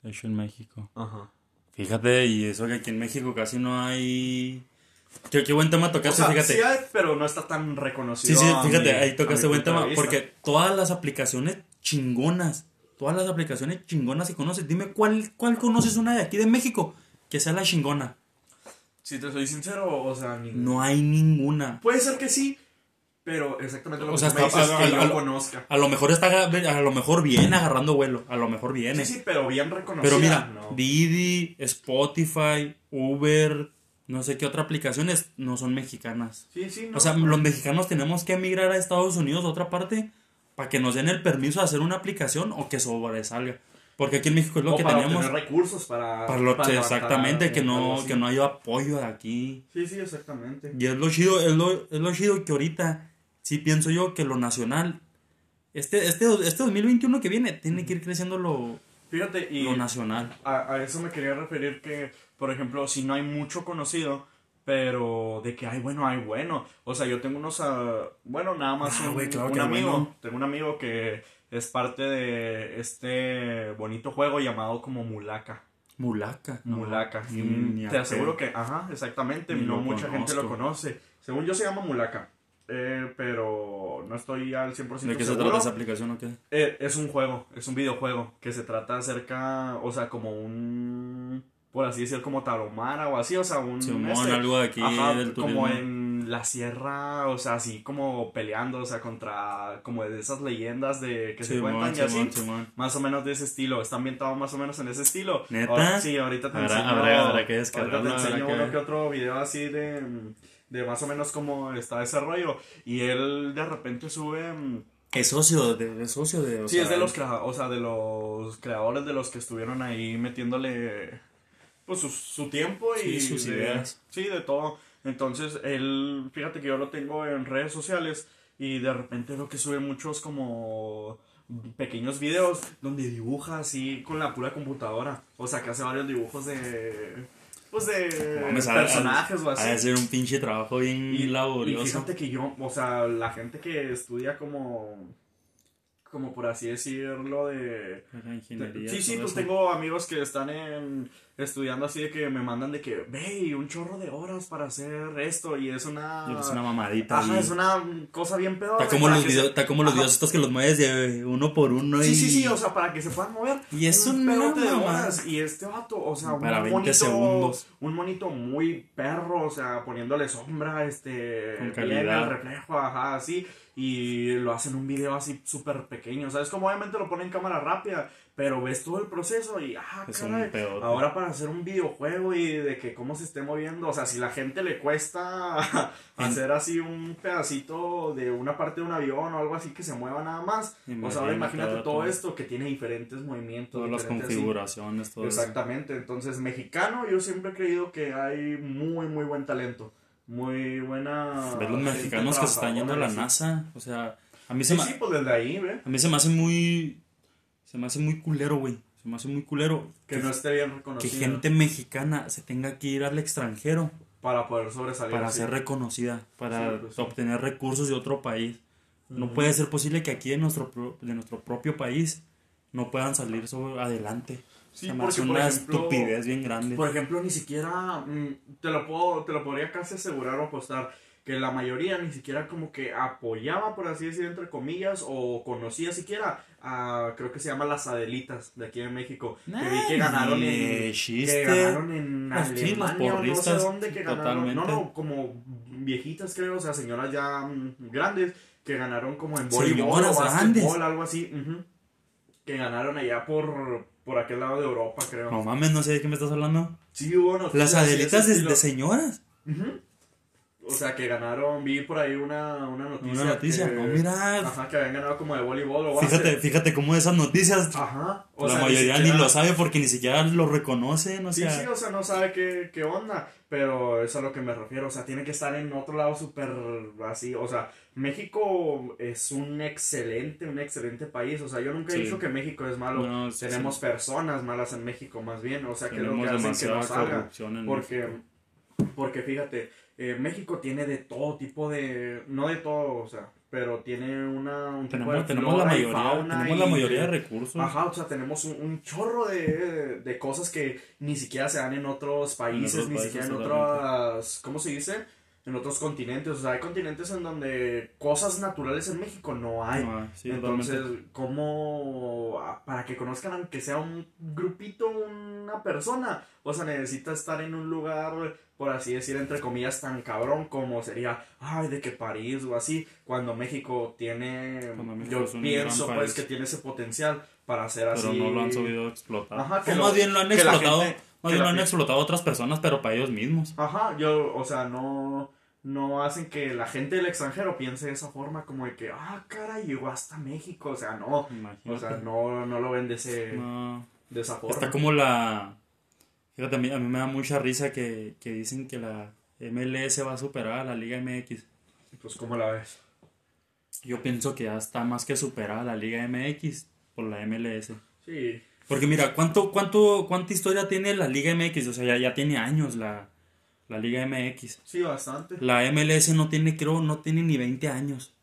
Hecho en México. Ajá. Fíjate, y eso que aquí en México casi no hay... Qué, qué buen tema O tocaste, sea, fíjate. sí hay, pero no está tan Sí, reconocido. sí, a fíjate, mi- ahí tocaste buen tema, porque todas las aplicaciones chingonas, todas las aplicaciones chingonas que conoces, dime cuál, cuál conoces una de aquí de México que sea la chingona. Si te soy sincero, o sea, ni- No hay ninguna. Puede ser que sí, pero exactamente lo O que sea, tú me dices a- que a- yo a- conozca. A lo mejor está, a lo mejor viene agarrando vuelo, a lo mejor viene. Sí, sí, pero bien reconocida. Pero mira, no. Didi, Spotify, Uber, no sé qué otras aplicaciones no son mexicanas. Sí, sí, no. O sea, los mexicanos tenemos que emigrar a Estados Unidos a otra parte para que nos den el permiso de hacer una aplicación o que sobresalga. Porque aquí en México es lo O que para tenemos. obtener recursos para... Para lo para levantar exactamente, que no, que no haya apoyo de aquí. Sí, sí, exactamente. Y es lo chido, es lo, es lo chido que ahorita sí pienso yo que lo nacional, este, este, este 2021 que viene, tiene que ir creciendo lo, Fíjate, y lo nacional. a, a eso me quería referir que, por ejemplo, si no hay mucho conocido, pero de que hay bueno, hay bueno. O sea, yo tengo unos, ah, bueno, nada más Ah, un, güey, claro un que amigo, bueno. tengo un amigo que es parte de este bonito juego llamado como Mulaka. Mulaca. no, Mulaka. Y te aseguro que, ajá, exactamente, Ni no mucha gente lo conoce. Según yo se llama Mulaka, eh, pero no estoy al 100% ¿De qué se seguro. trata esa aplicación o qué? Eh, es un juego, es un videojuego que se trata acerca, o sea, como un, por así decir, como taromara o así, o sea, un... Simón, este, algo de aquí ajá, del turismo. como en la sierra, o sea, así como peleando, o sea, contra como de esas leyendas de que se cuentan y así. Más o menos de ese estilo, está ambientado más o menos en ese estilo. ¿Neta? sí, ahorita te enseño. Habrá, que ahorita te enseño uno que otro video así de, de más o menos cómo está ese rollo. Y él de repente sube mm, es socio de, es socio de sí es de los o sea de los creadores de los que estuvieron ahí metiéndole pues su, tiempo y sus ideas sí de todo entonces él fíjate que yo lo tengo en redes sociales y de repente veo que sube muchos como pequeños videos donde dibuja así con la pura computadora o sea que hace varios dibujos de pues de personajes o así. A hacer un pinche trabajo bien y, laborioso. Y fíjate que yo, o sea, la gente que estudia como como por así decirlo de, ingeniería, sí sí pues tengo amigos que están en estudiando así de que me mandan de que, ve, un chorro de horas para hacer esto y es una... es una mamadita. Ajá, es una cosa bien peor. Está como, los, está como los videos estos que los mueves de uno por uno y... Sí, sí, sí, o sea, para que se puedan mover. Y es un pedote de horas. Y este vato, o sea, para un 20 monito, segundos. Un monito muy perro, o sea, poniéndole sombra, este... Con calidad. El reflejo, ajá, así. Y lo hacen un video así súper pequeño, o sea, es como obviamente lo ponen en cámara rápida pero ves todo el proceso y, ah, caray, ahora para hacer un videojuego y de que cómo se esté moviendo, o sea, si la gente le cuesta hacer así un pedacito de una parte de un avión o algo así que se mueva nada más, o sea, ahora imagínate todo, esto que tiene diferentes movimientos. Todas las configuraciones, todo Exactamente, entonces mexicano yo siempre he creído que hay muy, muy buen talento, muy buena... Ver los mexicanos que se están yendo a la NASA, o sea, a mí se me... Sí, pues desde ahí, ¿ve? A mí se me hace muy se me hace muy culero, güey. Se me hace muy culero. Que, no esté bien reconocido. Que gente mexicana se tenga que ir al extranjero. Para poder sobresalir. Para ser reconocida. Para pues obtener recursos de otro país. No puede ser posible que aquí de nuestro, de nuestro propio país no puedan salir adelante. Sí, porque, una estupidez bien grande. Por ejemplo, ni siquiera mm, te lo puedo, te lo podría casi asegurar o apostar que la mayoría ni siquiera como que apoyaba, por así decir, entre comillas, o conocía siquiera a, creo que se llama las Adelitas de aquí en México, que vi que ganaron en, que ganaron en Alemania o no sé dónde, que ganaron, no, no, como viejitas creo, o sea, señoras ya mm, grandes, que ganaron como en voleibol o básquetbol, algo así, que ganaron allá por, por aquel lado de Europa, creo. No mames, no sé de qué me estás hablando. Sí, bueno. Las Adelitas de, de, señoras. O sea, que ganaron, vi por ahí una, una noticia. Una noticia, no, mira. Ajá, que habían ganado como de voleibol o Fíjate, fíjate cómo esas noticias. Ajá. O la mayoría ni, lo sabe porque ni siquiera lo reconocen, o sea. Sí, sí, o sea, no sabe qué, qué onda. Pero es a lo que me refiero. O sea, tiene que estar en otro lado súper así. O sea, México es un excelente, un excelente país. O sea, yo nunca he dicho que México es malo. Tenemos personas malas en México, más bien. O sea, que lo que hacen que no salga. Porque, porque fíjate eh, México tiene de todo tipo de, no de todo, o sea, pero tiene una un tenemos, tipo de tenemos la mayoría, tenemos la mayoría de recursos. Ajá, o sea, tenemos un, chorro de, de, cosas que ni siquiera se dan en otros países, ni siquiera en otras, ¿cómo se dice? En otros continentes. O sea, hay continentes en donde cosas naturales en México no hay. Entonces, ¿cómo para que conozcan aunque sea un grupito, una persona? O sea, necesita estar en un lugar, por así decir, entre comillas, tan cabrón como sería, ay, de que París o así, cuando México tiene, yo pienso pues que tiene ese potencial para ser así. Pero no lo han sabido explotar. Ajá, que más bien lo han explotado. más bien lo han explotado otras personas, pero para ellos mismos. Ajá, yo, o sea, no no hacen que la gente del extranjero piense de esa forma, como de que, ah, cara, llegó hasta México. O sea, no. O sea, no, no lo ven de, ese, de esa forma. Está como la. Fíjate, a mí, a mí me da mucha risa que, que, dicen que la MLS va a superar a la Liga MX. Pues, ¿cómo la ves? Yo pienso que ya está más que superada la Liga MX por la MLS. Sí. Porque mira, ¿cuánto, cuánto, ¿cuánta historia tiene la Liga MX? O sea, ya, ya tiene años la, la Liga MX. Sí, bastante. La MLS no tiene, creo, no tiene ni 20 años.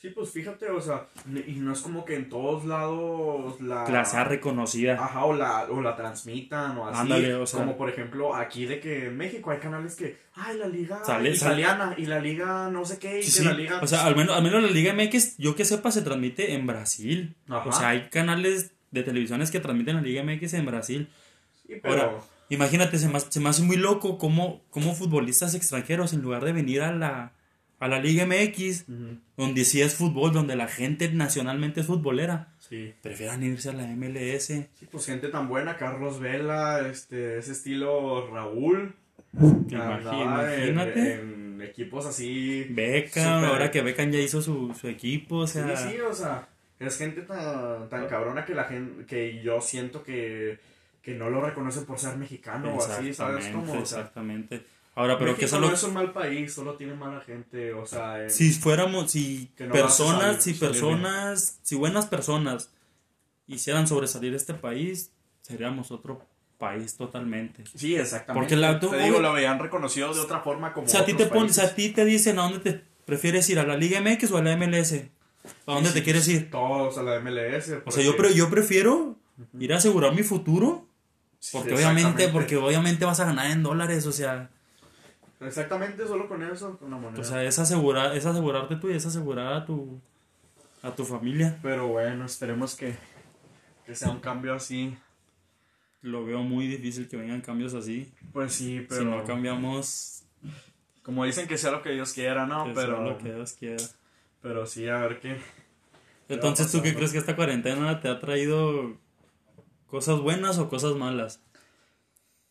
Sí, pues fíjate, o sea, y no es como que en todos lados la... La sea reconocida. Ajá, o la, o la transmitan o así. Ándale, o sea, como por ejemplo, aquí de que en México hay canales que, ay, la liga italiana y la liga no sé qué, y que la liga... O sea, al menos, al menos la liga MX, yo que sepa, se transmite en Brasil. Ajá. O sea, hay canales de televisiones que transmiten la liga MX en Brasil. Sí, pero... Imagínate, se me, se me hace muy loco cómo, cómo futbolistas extranjeros, en lugar de venir a la, a la Liga MX, donde sí es fútbol, donde la gente nacionalmente es futbolera, Sí. prefieran irse a la MLS. Sí, pues gente tan buena, Carlos Vela, este, ese estilo Raúl. Imagínate. En, equipos así. Beckham, ahora que Beckham ya hizo su, su equipo, o sea... Sí, sí, o sea, es gente tan, tan cabrona que la gente, que yo siento que, que no lo reconocen por ser mexicano o así, ¿sabes? Exactamente, Como, o sea, exactamente. Ahora, pero que México solo... no es un mal país, solo tiene mala gente, o sea, en- Si fuéramos, si Que no personas, salir- si salir personas, si buenas personas hicieran sobresalir este país, seríamos otro país totalmente. Sí, exactamente. Porque la- tú- te digo, lo habían reconocido de otra forma como O sea, a ti te pones, a ti te dicen a dónde te prefieres ir, a la Liga MX o a la MLS. ¿A dónde Sí, te quieres ir? Todos a la MLS. O sea, yo, pre- yo prefiero ir a asegurar mi futuro. Porque obviamente, porque obviamente vas a ganar en dólares, o sea, Exactamente, solo con eso, con la moneda. o sea, es asegurar, es asegurarte tú y es asegurar a tu a tu familia. Pero bueno, esperemos que, que sea un cambio así. Lo veo muy difícil que vengan cambios así. Pues sí, pero Si no cambiamos, como dicen que sea lo que Dios quiera, ¿no? que pero, sea lo que Dios quiera. pero sí, a ver qué. Entonces, ¿tú qué crees que esta cuarentena te ha traído cosas buenas o cosas malas?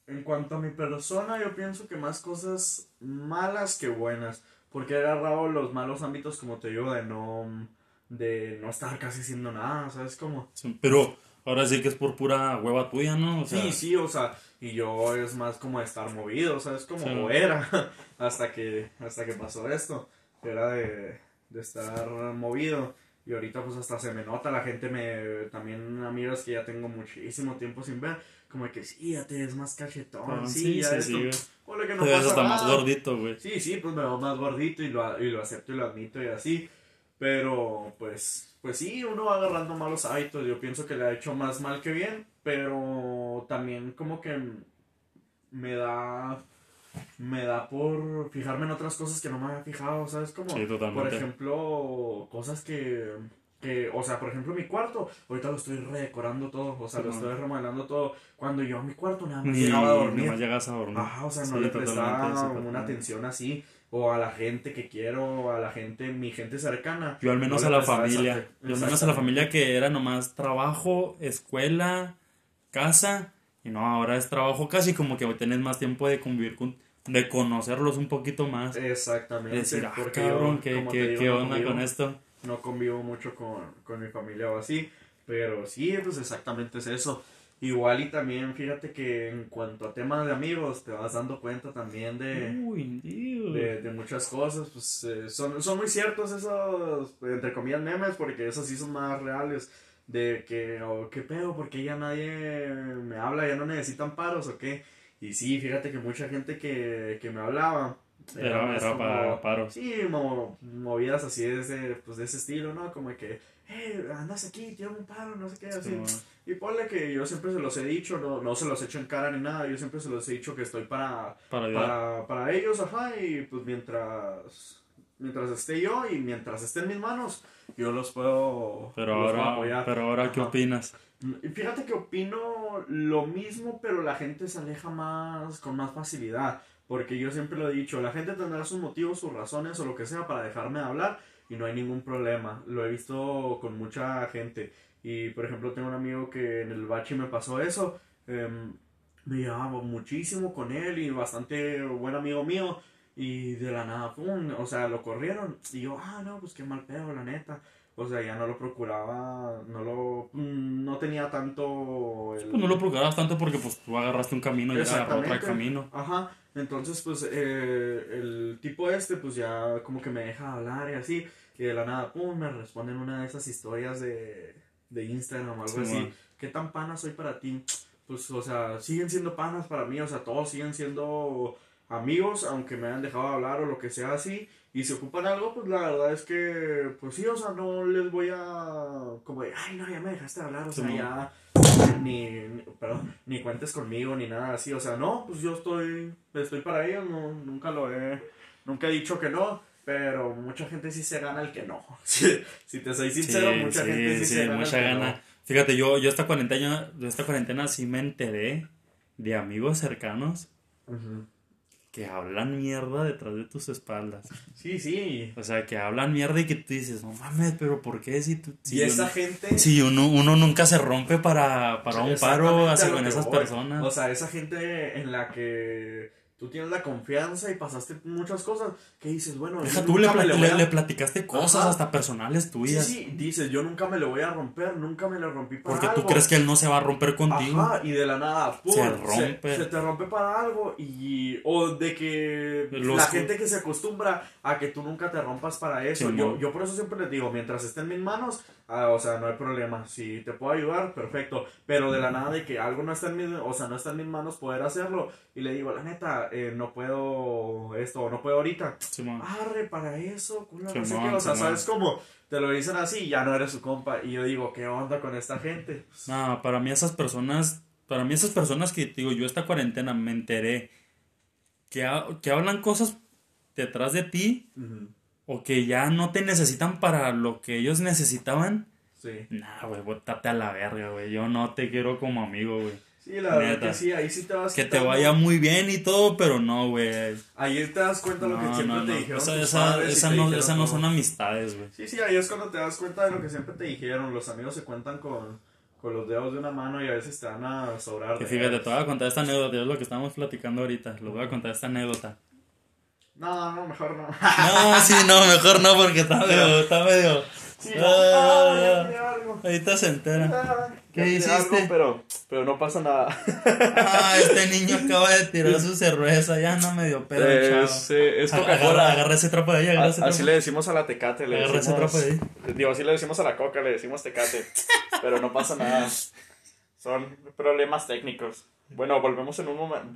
En cuanto a mi persona, yo pienso que más cosas malas que buenas. Porque he agarrado los malos ámbitos, como te digo, de no, de no estar casi haciendo nada, ¿sabes? Como, Pero ahora sí que es por pura hueva tuya, ¿no? O sea, sí, sí, o sea, y yo es más como de estar movido, ¿sabes? Como Sí. era, hasta que, hasta que pasó esto, era de, de estar movido. Y ahorita pues hasta se me nota, la gente me, también amigos que ya tengo muchísimo tiempo sin ver, como que sí, ya te ves más cachetón, Ah, sí, sí, ya sí, esto, sí, ponle que no Te ves pasa hasta más gordito, güey. Sí, sí, pues me veo más gordito y lo, y lo acepto y lo admito y así. Pero, pues, pues sí, uno va agarrando malos hábitos. Yo pienso que le ha hecho más mal que bien, pero también como que me da, me da por fijarme en otras cosas que no me había fijado, ¿sabes? Como, Sí, por ejemplo, cosas que, que, o sea, por ejemplo, mi cuarto, ahorita lo estoy redecorando todo, o sea, lo estoy remodelando todo. Cuando yo a mi cuarto nada más Ni llegaba a dormir. nomás llegas a dormir. Ajá, o sea, no Sí, le prestaba una atención así. O a la gente que quiero, a la gente, mi gente cercana. Yo al menos no a la familia. Yo al menos a la familia que era nomás trabajo, escuela, casa. Y no, ahora es trabajo casi como que tenés más tiempo de convivir con, de conocerlos un poquito más. Exactamente. decir, ah, porque cabrón, yo, ¿qué, qué, te digo, qué no onda convivo- con esto? No convivo mucho con, con mi familia o así. Pero sí, pues exactamente es eso. Igual y también, fíjate que en cuanto a temas de amigos, te vas dando cuenta también de... Uy, de, de muchas cosas, pues eh, son, son muy ciertos esos, entre comillas, memes, porque esos sí son más reales, de que, oh, qué pedo, porque ya nadie me habla, ya no necesitan paros, o qué, y sí, fíjate que mucha gente que, que me hablaba, Era, era como- para paros. Sí, mo- movidas así de ese, pues de ese estilo, ¿no? Como que, eh, andas aquí, tírame un paro, no sé qué, así. Simón. Y ponle que yo siempre se los he dicho, no, no se los he hecho en cara ni nada, yo siempre se los he dicho que estoy para, Para para, para ellos, ajá, y pues mientras, mientras esté yo y mientras esté en mis manos, yo los puedo, Pero los puedo ahora, apoyar. pero ahora, ¿qué Ajá. opinas? Fíjate que opino lo mismo, pero la gente se aleja más, con más facilidad, porque yo siempre lo he dicho, la gente tendrá sus motivos, sus razones o lo que sea para dejarme de hablar y no hay ningún problema, lo he visto con mucha gente. Y por ejemplo, tengo un amigo que en el bachi me pasó eso. em, me llevaba muchísimo con él y bastante buen amigo mío. Y de la nada, pum, o sea, lo corrieron. Y yo, ah, no, pues qué mal pedo, la neta. O sea, ya no lo procuraba, no lo, mm, no tenía tanto el... Pues no lo procurabas tanto porque pues tú agarraste un camino y él agarró otro camino. Ajá, entonces pues eh, el tipo este pues ya como que me deja hablar y así, y de la nada, pum, me responden una de esas historias de, de Instagram o algo Sí, así. ¿qué tan pana soy para ti? Pues, o sea, siguen siendo panas para mí, o sea, todos siguen siendo amigos, aunque me hayan dejado hablar o lo que sea así, y si ocupan algo, pues la verdad es que, pues sí, o sea, no les voy a, como de, ay, no, ya me dejaste hablar, o sea, ya, ni, ni- perdón, ni cuentes conmigo, ni nada así, o sea, no, pues yo estoy, estoy para ellos, no, nunca lo he, nunca he dicho que no, pero mucha gente sí se gana el que no, si, si te soy sincero, Sí, mucha sí, gente sí, se gana mucha el que gana. no. Fíjate, yo, yo esta cuarentena, esta cuarentena sí me enteré de amigos cercanos que hablan mierda detrás de tus espaldas. Sí, sí. O sea, que hablan mierda y que tú dices, no mames, pero ¿por qué si tú... Si y esa gente... Si uno, uno nunca se rompe para, para un paro así con esas voy. personas. O sea, esa gente en la que tú tienes la confianza y pasaste muchas cosas que dices, bueno, Deja yo tú, le, pla- le a- platicaste cosas Ajá. hasta personales Sí, tuyas. sí, dices, yo nunca me lo voy a romper, nunca me lo rompí para Porque tú algo. crees que él no se va a romper contigo. Ajá, y de la nada, ¡pum! Se rompe. Se, te rompe para algo y... O de que Los- la gente que se acostumbra a que tú nunca te rompas para eso. Sí, yo, yo por eso siempre les digo, mientras esté en mis manos, ah, o sea, no hay problema. Si te puedo ayudar, perfecto. Pero de la nada de que algo no está en mis, o sea, no está en mis manos poder hacerlo. Y le digo, la neta, eh, no puedo esto, o no puedo ahorita. Arre, para eso, culo, no sé qué. O sea. ¿sabes cómo? Te lo dicen así y ya no eres su compa. Y yo digo, ¿qué onda con esta gente? No, para mí esas personas, para mí esas personas que digo, yo esta cuarentena me enteré que, ha- que hablan cosas detrás de ti o que ya no te necesitan para lo que ellos necesitaban. Sí. Nah, güey, bótate a la verga, güey. Yo no te quiero como amigo, güey. Sí, la verdad que sí, ahí sí te vas Que te quitando- vaya muy bien y todo, pero no, güey. Ahí te das cuenta de lo que siempre no, te dijeron. Esa, esa, esa no, dijeron esa no son amistades, güey. Sí, sí, ahí es cuando te das cuenta de lo que siempre te dijeron. Los amigos se cuentan con, con los dedos de una mano y a veces te van a sobrar. Que fíjate, te voy a contar esta anécdota, es lo que estábamos platicando ahorita. Les voy a contar esta anécdota. No, no, mejor no. No, sí, no, mejor no, porque está medio, está medio. Sí, Ah, algo. Ahorita se entera. Ah, ¿Qué hiciste? algo, pero, pero no pasa nada. Ah, este niño acaba de tirar su cerveza, ya no me dio pedo, chavo. es, eh, es Agarra, Coca-Cola. agarra ese trapo de ahí, agarra ese A- Así trapo. le decimos a la tecate, le Agarra ese decimos... trapo de ahí. Digo, así le decimos a la coca, le decimos tecate. pero no pasa nada. Son problemas técnicos. Bueno, volvemos en un momento.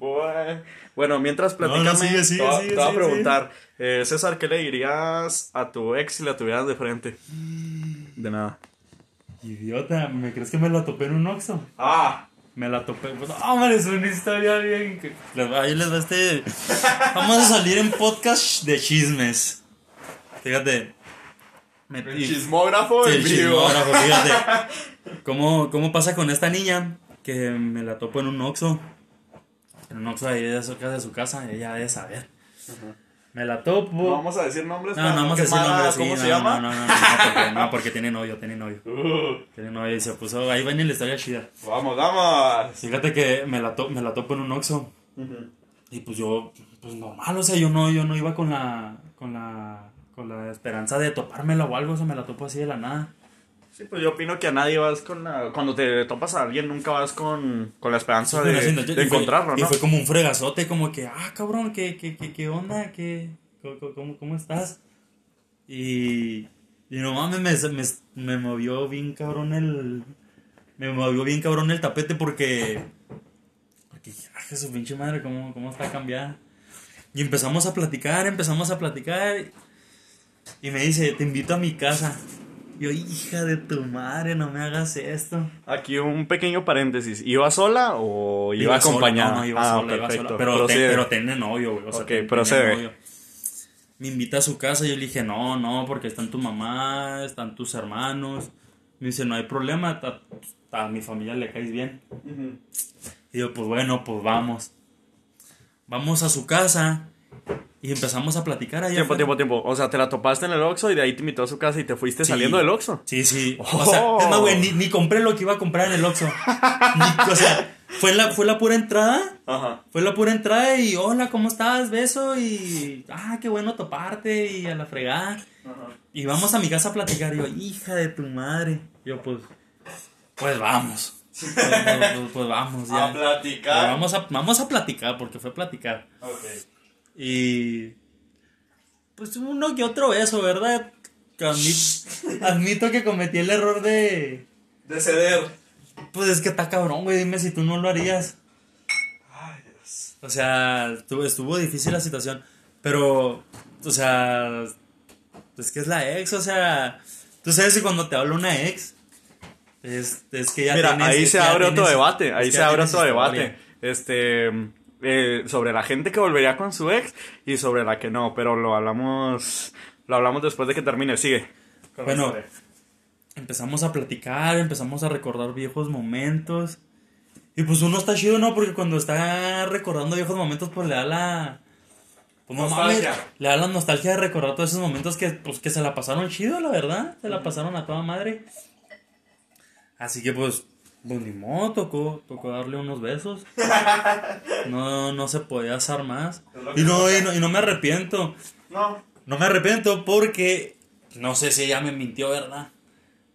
Bueno, mientras No, no, sigue, sigue, te voy a- sigue, te voy a sigue, preguntar. Eh, César, ¿qué le dirías a tu ex si la tuvieras de frente? De nada. Idiota, ¿me crees que me la topé en un Oxxo? Ah, Me la topé, pues, hombre, es una historia bien que... les va- Ahí les va este... Vamos a salir en podcast de chismes. Fíjate. Me- el chismógrafo Sí, en el vivo. chismógrafo, fíjate. ¿Cómo, ¿Cómo pasa con esta niña? Que me la topo en un Oxxo. En un Oxxo ahí de su casa, de su casa, ella debe saber. Me la topo. No vamos a decir nombres. No, no vamos a decir nombres, ¿Cómo no, se llama? No, no, no, no, no, porque, no, porque tiene novio, tiene novio. Uh, Tiene novio y se puso, ahí viene la historia chida. vamos, vamos. Fíjate que me la, to- me la topo en un Oxxo. Y pues yo, pues normal, o sea, yo no, yo no iba con la, con la, con la esperanza de topármela o algo, o sea, me la topo así de la nada. Sí, pues yo opino que a nadie vas con la... Cuando te topas a alguien, nunca vas con, con la esperanza de, Bueno, sí, no, de y fue- encontrarlo, Y ¿no? fue como un fregazote, como que, ah, cabrón, ¿qué, qué, qué, qué onda? ¿Qué, cómo, cómo, cómo estás? Y, y no mames, me, me, me movió bien cabrón el... Me movió bien cabrón el tapete porque... Porque, ah, su pinche madre, ¿cómo, cómo está cambiada? Y empezamos a platicar, empezamos a platicar. Y me dice, te invito a mi casa. Yo, hija de tu madre, no me hagas esto. Aquí un pequeño paréntesis. ¿Iba sola o iba, sola, acompañada? No, no, iba ah, sola, iba perfecto. sola. Pero, ten- pero tiene novio, güey. O sea, Ok, ten- tiene procede. novio. Me invita a su casa y yo le dije, no, no, porque están tu mamá, están tus hermanos. Me dice, no hay problema, a, a mi familia le caes bien. Y yo, pues bueno, pues vamos. Vamos a su casa y empezamos a platicar allá. Tiempo, tiempo, tiempo. O sea, te la topaste en el Oxxo y de ahí te invitó a su casa y te fuiste Sí. saliendo del Oxxo. Sí, sí. Oh. O sea, es más, güey, ni, ni compré lo que iba a comprar en el Oxxo. Ni- o sea, fue la, fue la pura entrada. Ajá. Fue la pura entrada y hola, ¿cómo estás? Beso y ah, qué bueno toparte y a la fregada. Y vamos a mi casa a platicar. Y yo, hija de tu madre. Yo, pues, pues vamos. Pues, pues, pues, pues vamos, ya. Pero platicar. Vamos a, vamos a platicar, porque fue platicar. Ok. Y. Pues uno que otro beso, ¿verdad? Admito que cometí el error de. De ceder. Pues es que está cabrón, güey. Dime si tú no lo harías. Ay, Dios. O sea, estuvo, estuvo difícil la situación. Pero, o sea, es que es la ex, o sea, tú sabes que cuando te habla una ex, es, es que ya Mira, tienes- ahí es se abre otro tienes- debate. es Ahí que se abre otro historia. debate. Este. Eh, sobre la gente que volvería con su ex y sobre la que no. Pero lo hablamos. Lo hablamos después de que termine. Sigue. Bueno, historia. Empezamos a platicar, empezamos a recordar viejos momentos. Y pues uno está chido, ¿no? Porque cuando está recordando viejos momentos, pues le da la. Pues no mames, Nostalgia. le da la nostalgia de recordar todos esos momentos que, pues, que se la pasaron chido, la verdad. Se la pasaron a toda madre. Así que pues, pues ni modo, tocó, tocó darle unos besos. No, no se podía hacer más. Y no, y no, y no me arrepiento. No. No me arrepiento porque no sé si ella me mintió, ¿verdad?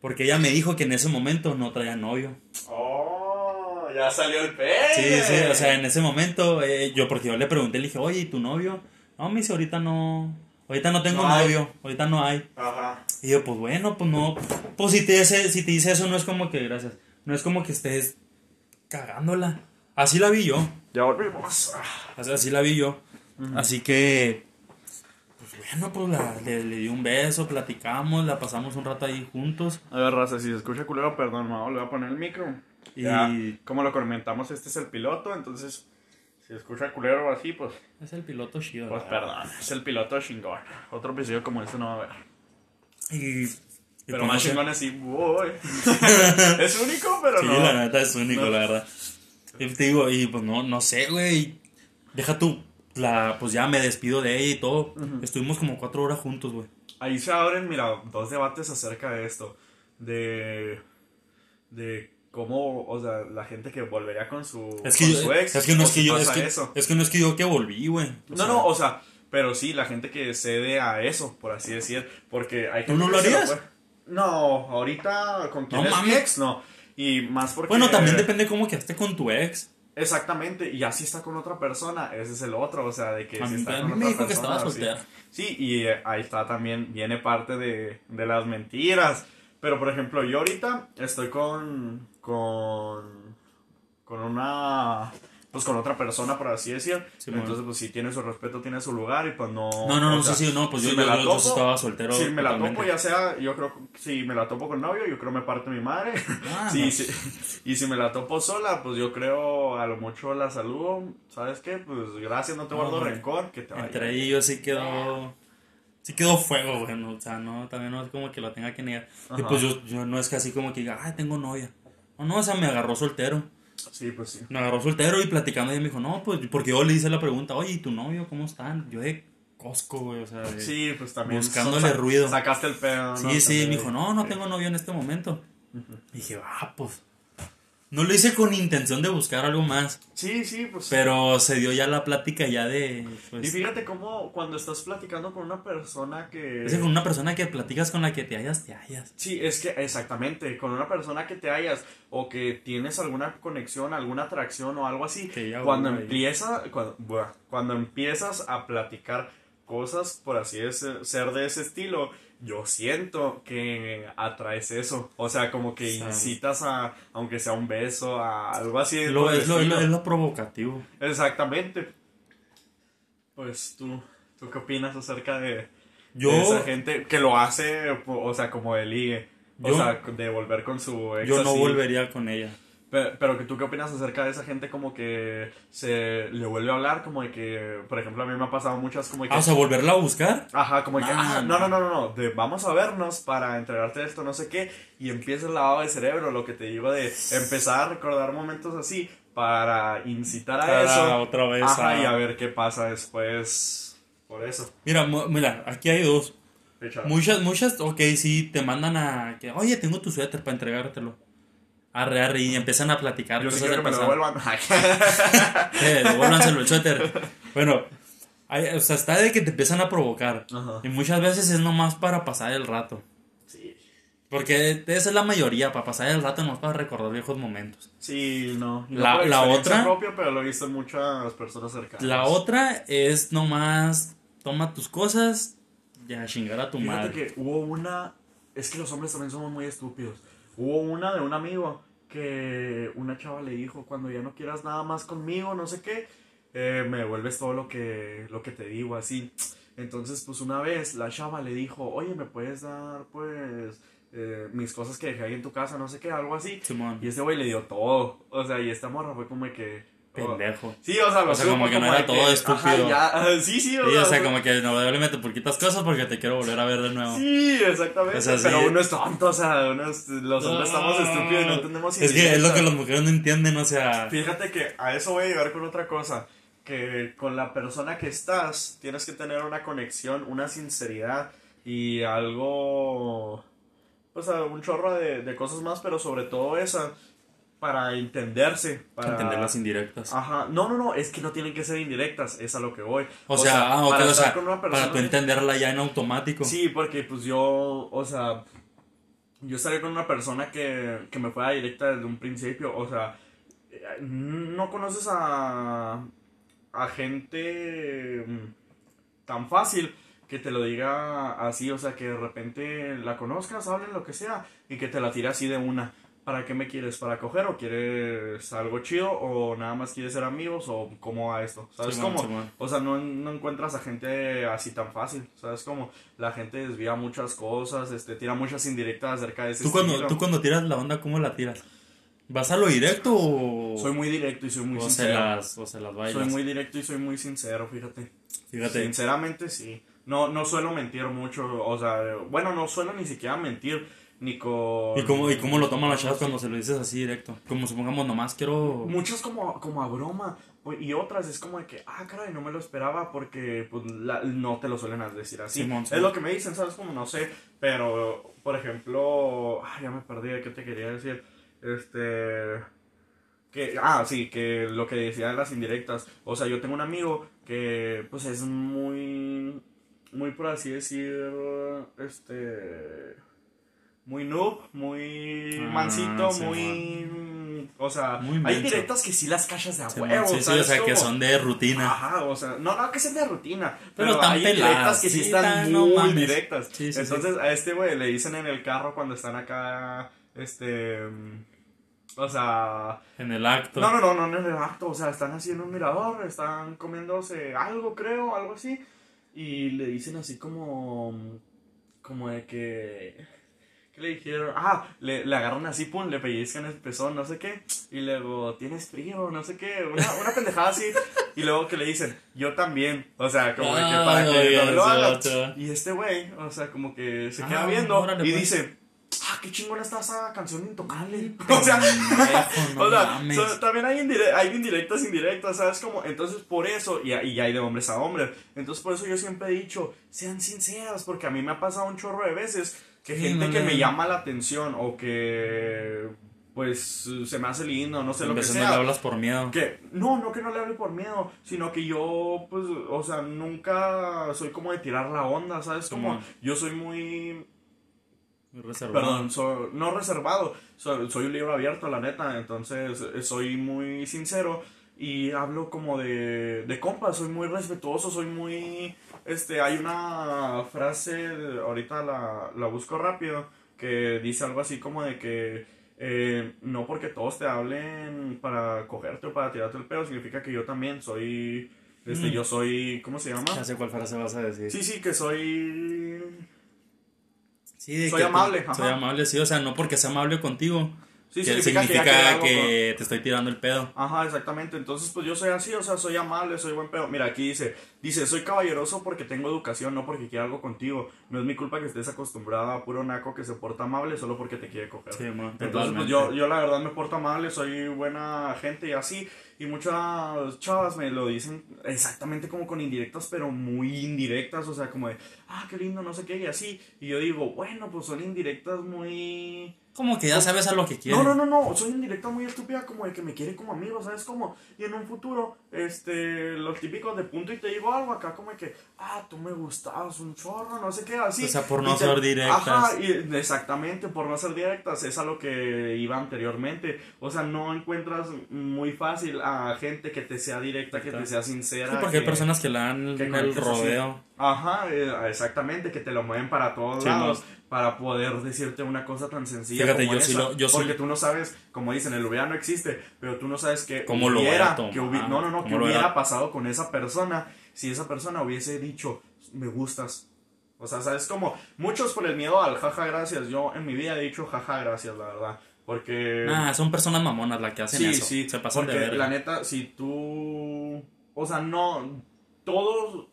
Porque ella me dijo que en ese momento no traía novio. Oh, ya salió el pe. Sí, sí, o sea, en ese momento, eh, yo, porque yo le pregunté, le dije, oye, ¿y tu novio? No, me dice, ahorita no, ahorita no tengo No hay. novio, ahorita no hay. Ajá. Y yo, pues bueno, pues no, pues si te dice, si te dice eso, no es como que, gracias, no es como que estés cagándola. Así la vi yo, Ya volvimos. así, así la vi yo. Así que, pues bueno, pues la- le, le di un beso, platicamos, la pasamos un rato ahí juntos. A ver, raza, si se escucha culero, perdón, le voy a poner el micro. Y- Ya, como lo comentamos, este es el piloto, entonces, si se escucha culero así, pues, Es el piloto chido. pues ¿verdad? perdón, es el piloto chingón. Otro episodio como este no va a haber. Y Pero más chingón así, uy. es único, pero Sí, no. la neta es único, No. la verdad. Y te digo, y pues no, no sé, güey. Deja tú, la, pues ya me despido de ella y todo. Estuvimos como cuatro horas juntos, güey. Ahí se abren, mira, dos debates acerca de esto. De. De cómo, o sea, la gente que volvería con su, Es que, con yo- su ex. es que no es que yo, es que, eso. es que no es que yo que volví, güey. No, sea, no, o sea, pero sí, la gente que cede a eso, por así decir. Porque hay ¿Tú gente no lo que harías? No, ahorita con quien No es mi mames. ex, no. Y más porque. Bueno, también depende cómo quedaste con tu ex. Exactamente, y así está con otra persona, ese es el otro, o sea, de que A si mí- está con mí me otra dijo que persona, estaba sí. soltera. Sí, y eh, ahí está también, viene parte de, de las mentiras. Pero, por ejemplo, yo ahorita estoy con, con, con una, pues con otra persona, por así decir. Sí, bueno. Entonces, pues sí tiene su respeto, tiene su lugar y pues no... No, no, no, sea, sí, sí, no, pues si yo, me yo, la yo- yo topo- estaba soltero. Si me la topo, ya sea, yo creo, si me la topo con novio, yo creo me parte mi madre. Ah, Sí, no. sí. Y si me la topo sola, pues yo creo a lo mucho la saludo. ¿Sabes qué? Pues gracias, no te No, guardo güey. rencor. Que te vaya Entre bien. ellos sí quedó. Sí quedó fuego, güey. no, o sea, no, también no es como que lo tenga que negar. Y pues yo, yo no es que así como que diga, ay, tengo novia. No, no, o sea, me agarró soltero. Sí, pues sí. Me agarró soltero y platicando y me dijo, no, pues porque yo le hice la pregunta, oye, ¿y tu novio cómo están? Yo de Costco, güey, o sea, de- Sí, pues también. Buscándole ruido. Sacaste el pedo. ¿no? Sí, sí, También. me dijo, no, no tengo novio en este momento. Dije, ah, pues. No lo hice con intención de buscar algo más, Sí, sí, pues. pero se dio ya la plática ya de, Y pues, fíjate cómo cuando estás platicando con una persona que. es con una persona que platicas con la que te hallas, te hallas. Sí, es que exactamente, con una persona que te hayas o que tienes alguna conexión, alguna atracción o algo así, Que ya cuando ahí. empieza, cuando, buah, cuando empiezas a platicar cosas, por así decir, ser de ese estilo, yo siento que atraes eso, o sea, como que Sí. incitas a, aunque sea un beso, a algo así. Lo- es, lo, es lo- es provocativo. Exactamente. Pues tú, ¿tú qué opinas acerca de, Yo, de esa gente que lo hace, o sea, como de ligue? O Yo- sea, de volver con su ex yo no así. volvería con ella. Pe- Pero, que tú qué opinas acerca de esa gente como que se le vuelve a hablar, como de que, por ejemplo, a mí me ha pasado muchas como de que... Ah, o sea, volverla a buscar. Ajá, como de que, No, ah, no. no, no, no, no, de vamos a vernos para entregarte esto, no sé qué, y empieza el lavado de cerebro, lo que te digo de empezar a recordar momentos así para incitar a Para eso. otra vez Ajá, a- y a ver qué pasa después. Por eso. Mira, mira, aquí hay dos. Muchas, muchas, ok, sí, te mandan a que, oye, tengo tu suéter para entregártelo. Arre, arre, y empiezan a platicar Yo sí cosas que me lo devuelvan. Eh, devuélvanselo el suéter. Bueno, hay- o sea, está de que te empiezan a provocar. Ajá. Y muchas veces es nomás para pasar el rato. sí. Porque esa es la mayoría, para pasar el rato, nomás para recordar viejos momentos. Sí, no. Y no La- la otra- propia, pero lo he visto en muchas personas cercanas. La otra es nomás, toma tus cosas, ya chingar a tu Fíjate madre. que hubo una. Es que los hombres también somos muy estúpidos. Hubo una de un amigo que una chava le dijo: Cuando ya no quieras nada más conmigo, no sé qué, eh, me devuelves todo lo que, lo que te digo, así. Entonces, pues una vez la chava le dijo: Oye, ¿me puedes dar, pues, eh, mis cosas que dejé ahí en tu casa, no sé qué, algo así? Simón. Y este güey le dio todo. O sea, y esta morra fue como que. Pendejo. Sí, o sea, lo O sea, como que no era todo estúpido. Ajá, ya, sí, sí, Sí, o sea, como que probablemente por quitas cosas porque te quiero volver a ver de nuevo. Sí, exactamente. O sea, pero sí. uno es tonto, o sea, uno es- los hombres estamos estúpidos y no entendemos Es que es lo que las mujeres no entienden, o sea. Fíjate que a eso voy a llegar con otra cosa. Que con la persona que estás tienes que tener una conexión, una sinceridad y algo. Pues a un chorro de, de cosas más, pero sobre todo esa. Para entenderse. Para Entender las indirectas. Ajá. No, no, no, es que no tienen que ser indirectas, es a lo que voy. O, sea, ah, para o sea, para tú entenderla ya en automático. Sí, porque pues yo, o sea, yo estaría con una persona que, que me fuera directa desde un principio, o sea, eh, no conoces a, a gente mm, tan fácil que te lo diga así, o sea, que de repente la conozcas, hablen lo que sea, y que te la tire así de una. ¿Para qué me quieres? ¿Para coger o quieres algo chido o nada más quieres ser amigos o cómo va esto? ¿Sabes cómo? O sea, no, no encuentras a gente así tan fácil. ¿Sabes cómo? La gente desvía muchas cosas, este, tira muchas indirectas acerca de ese ¿Tú cuando, estilo. tú cuando tiras la onda, ¿cómo la tiras? ¿Vas a lo directo o, Soy muy directo y soy muy o se sincero. las, o se las bailas? Soy muy directo y soy muy sincero, fíjate. Fíjate, Sinceramente, sí. No, no suelo mentir mucho. O sea, bueno, no suelo ni siquiera mentir. Ni con. ¿Y cómo, ¿y cómo lo toman las chavas cuando se lo dices así directo? Como supongamos, nomás quiero... Muchas como, como a broma. Y otras es como de que, ah, caray, no me lo esperaba porque pues, la- no te lo suelen decir así. Simón, Es lo que me dicen, ¿sabes? Como no sé. Pero, por ejemplo, ah, ya me perdí de qué te quería decir. Este. Que, ah, sí, que lo que decía de las indirectas. O sea, yo tengo un amigo que, pues, es muy. Muy, por así decir. Este. Muy noob, muy Ah, mansito, sí, muy. O sea, Muy hay menso. indirectas que sí las cachas de a Sí, huevo. sí, sí, o ¿sabes sea, que son de rutina. Ajá, o sea, no, no que sean de rutina, Pero pero, hay peladas, indirectas que sí, están no muy directas. Sí, sí, Entonces a este güey le dicen en el carro cuando están acá, este, o sea, En el acto. no, no, no, no en el acto, o sea, están haciendo un mirador, están comiéndose algo, creo, algo así, y le dicen así como, como de que... ¿Qué le dijeron? Ah, le, le agarran así, pum, le pellizcan el pezón, no sé qué. Y luego, ¿tienes frío? No sé qué. Una, una pendejada así. Y luego que le dicen, yo también. O sea, como de que para Ay, que no lo vato. Y este güey, o sea, como que se Ah, queda viendo órale, y pues. dice, ah, qué chingona está esa canción Intocable. O sea, no o sea, so- también hay, indire- hay indirectas, indirectas, ¿sabes? Como, entonces por eso, y, y hay de hombres a hombres. Entonces por eso yo siempre he dicho, sean sinceras, porque a mí me ha pasado un chorro de veces que Sí, gente no, que no. me llama la atención o que, pues, se me hace lindo, no sé En lo que veces no sea. le hablas por miedo. Que, no, no que no le hable por miedo, sino que yo, pues, o sea, nunca soy como de tirar la onda, ¿sabes? Como, yo soy muy, Muy reservado. perdón, so- no reservado, so- soy un libro abierto, la neta, entonces eh, soy muy sincero y hablo como de, de compas, soy muy respetuoso, soy muy, este, hay una frase, ahorita la, la busco rápido, que dice algo así como de que eh, no porque todos te hablen para cogerte o para tirarte el pedo, significa que yo también soy, este, Mm. yo soy, ¿cómo se llama? Ya sé cuál frase vas a decir. Sí, sí, que soy... Sí, de Soy que amable. Soy amable, sí, o sea, no porque sea amable contigo. Sí, que significa significa, que que te estoy tirando el pedo. Ajá, exactamente. Entonces, pues yo soy así, o sea, soy amable, soy buen pedo. Mira, aquí dice, dice, soy caballeroso porque tengo educación, no porque quiera algo contigo. No es mi culpa que estés acostumbrada a puro naco que se porta amable solo porque te quiere coger. Sí, man, Entonces, pues yo, yo la verdad me porto amable, soy buena gente y así. Y muchas chavas me lo dicen exactamente como con indirectas, pero muy indirectas. O sea, como de, ah, qué lindo, no sé qué, y así. Y yo digo, bueno, pues son indirectas muy... Como que ya sabes a lo que quieres. No, no, no, no, soy indirecta muy estúpida como de que me quiere como amigo, ¿sabes? Como, y en un futuro, este, los típicos de punto y te digo algo acá como que, ah, tú me gustabas un chorro, no sé qué, así. O sea, por no te- ser directas. Ajá, y exactamente, por no ser directas, es a lo que iba anteriormente. O sea, no encuentras muy fácil a gente que te sea directa, que te sea sincera. Sí, porque hay que- personas que le dan que el así. rodeo. Ajá, eh, exactamente, que te lo mueven para todos Sí, lados para poder decirte una cosa tan sencilla Fíjate, como yo sí lo- yo sí- porque tú no sabes, como dicen, el hubiera no existe, pero tú no sabes que ¿Cómo lo hubiera, que hubi- no, no, no, ¿Cómo que lo hubiera pasado con esa persona si esa persona hubiese dicho, me gustas. O sea, sabes como muchos por el miedo al jaja gracias. Yo en mi vida he dicho jaja gracias, la verdad. Porque... Nah, son personas mamonas las que hacen sí, eso. sí, Se pasan porque de ver. la neta, si tú... O sea, no... Todos...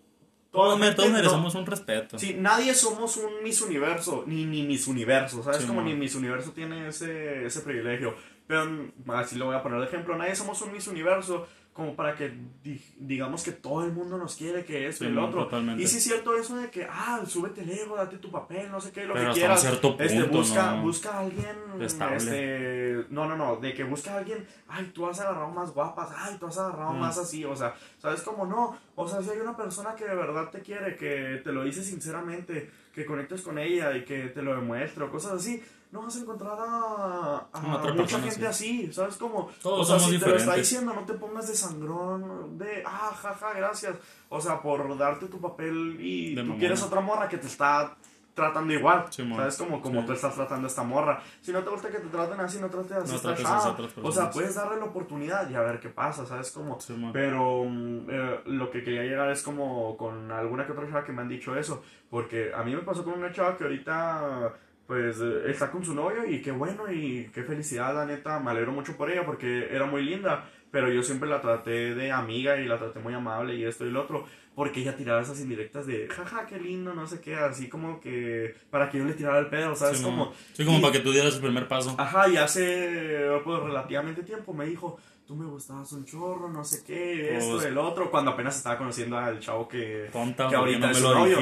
Todos, todos no- merecemos un respeto. Sí, nadie somos un Miss Universo, ni, ni Miss Universo, ¿sabes? Sí, como mo. ni Miss Universo tiene ese, ese privilegio. Pero así lo voy a poner de ejemplo, nadie somos un Miss Universo como para que di- digamos que todo el mundo nos quiere, que esto Sí, y el otro. totalmente. Y sí es cierto eso de que, ah, súbete el ego, date tu papel, no sé qué, lo Pero que quieras. este, punto, busca, ¿no? busca a alguien, Estable. este, no, no, no, de que busca a alguien, ay, tú has agarrado más guapas, ay, tú has agarrado Mm. más así, o sea, ¿sabes cómo no? O sea, si hay una persona que de verdad te quiere, que te lo dice sinceramente, que conectes con ella y que te lo demuestre o cosas así, no vas a encontrar a, mucha gente así, ¿sabes cómo? Todos o sea, somos si te lo está diciendo, no te pongas de sangrón, de, ah, jaja, gracias, o sea, por darte tu papel y De tú quieres otra morra que te está tratando igual, Sí. ¿sabes? Como, como Sí. tú estás tratando a esta morra. Si no te gusta que te traten así, no trates así No trates a otras O sea, personas. puedes darle la oportunidad y a ver qué pasa, ¿sabes? Como, Sí, pero mm, eh, lo que quería llegar es como con alguna que otra chava que me han dicho eso. Porque a mí me pasó con una chava que ahorita pues eh, está con su novio y qué bueno y qué felicidad, la neta. Me alegro mucho por ella porque era muy linda. Pero yo siempre la traté de amiga y la traté muy amable y esto y lo otro. Porque ella tiraba esas indirectas de, jaja, qué lindo, no sé qué, así como que para que yo le tirara el pedo, ¿sabes? Sí, como, mo. Sí, como y- para que tú dieras el primer paso. Ajá, y hace pues, relativamente tiempo me dijo, tú me gustabas un chorro, no sé qué, esto, Pues- el otro, cuando apenas estaba conociendo al chavo que, Tonta, que ¿por qué ahorita no es me lo novio.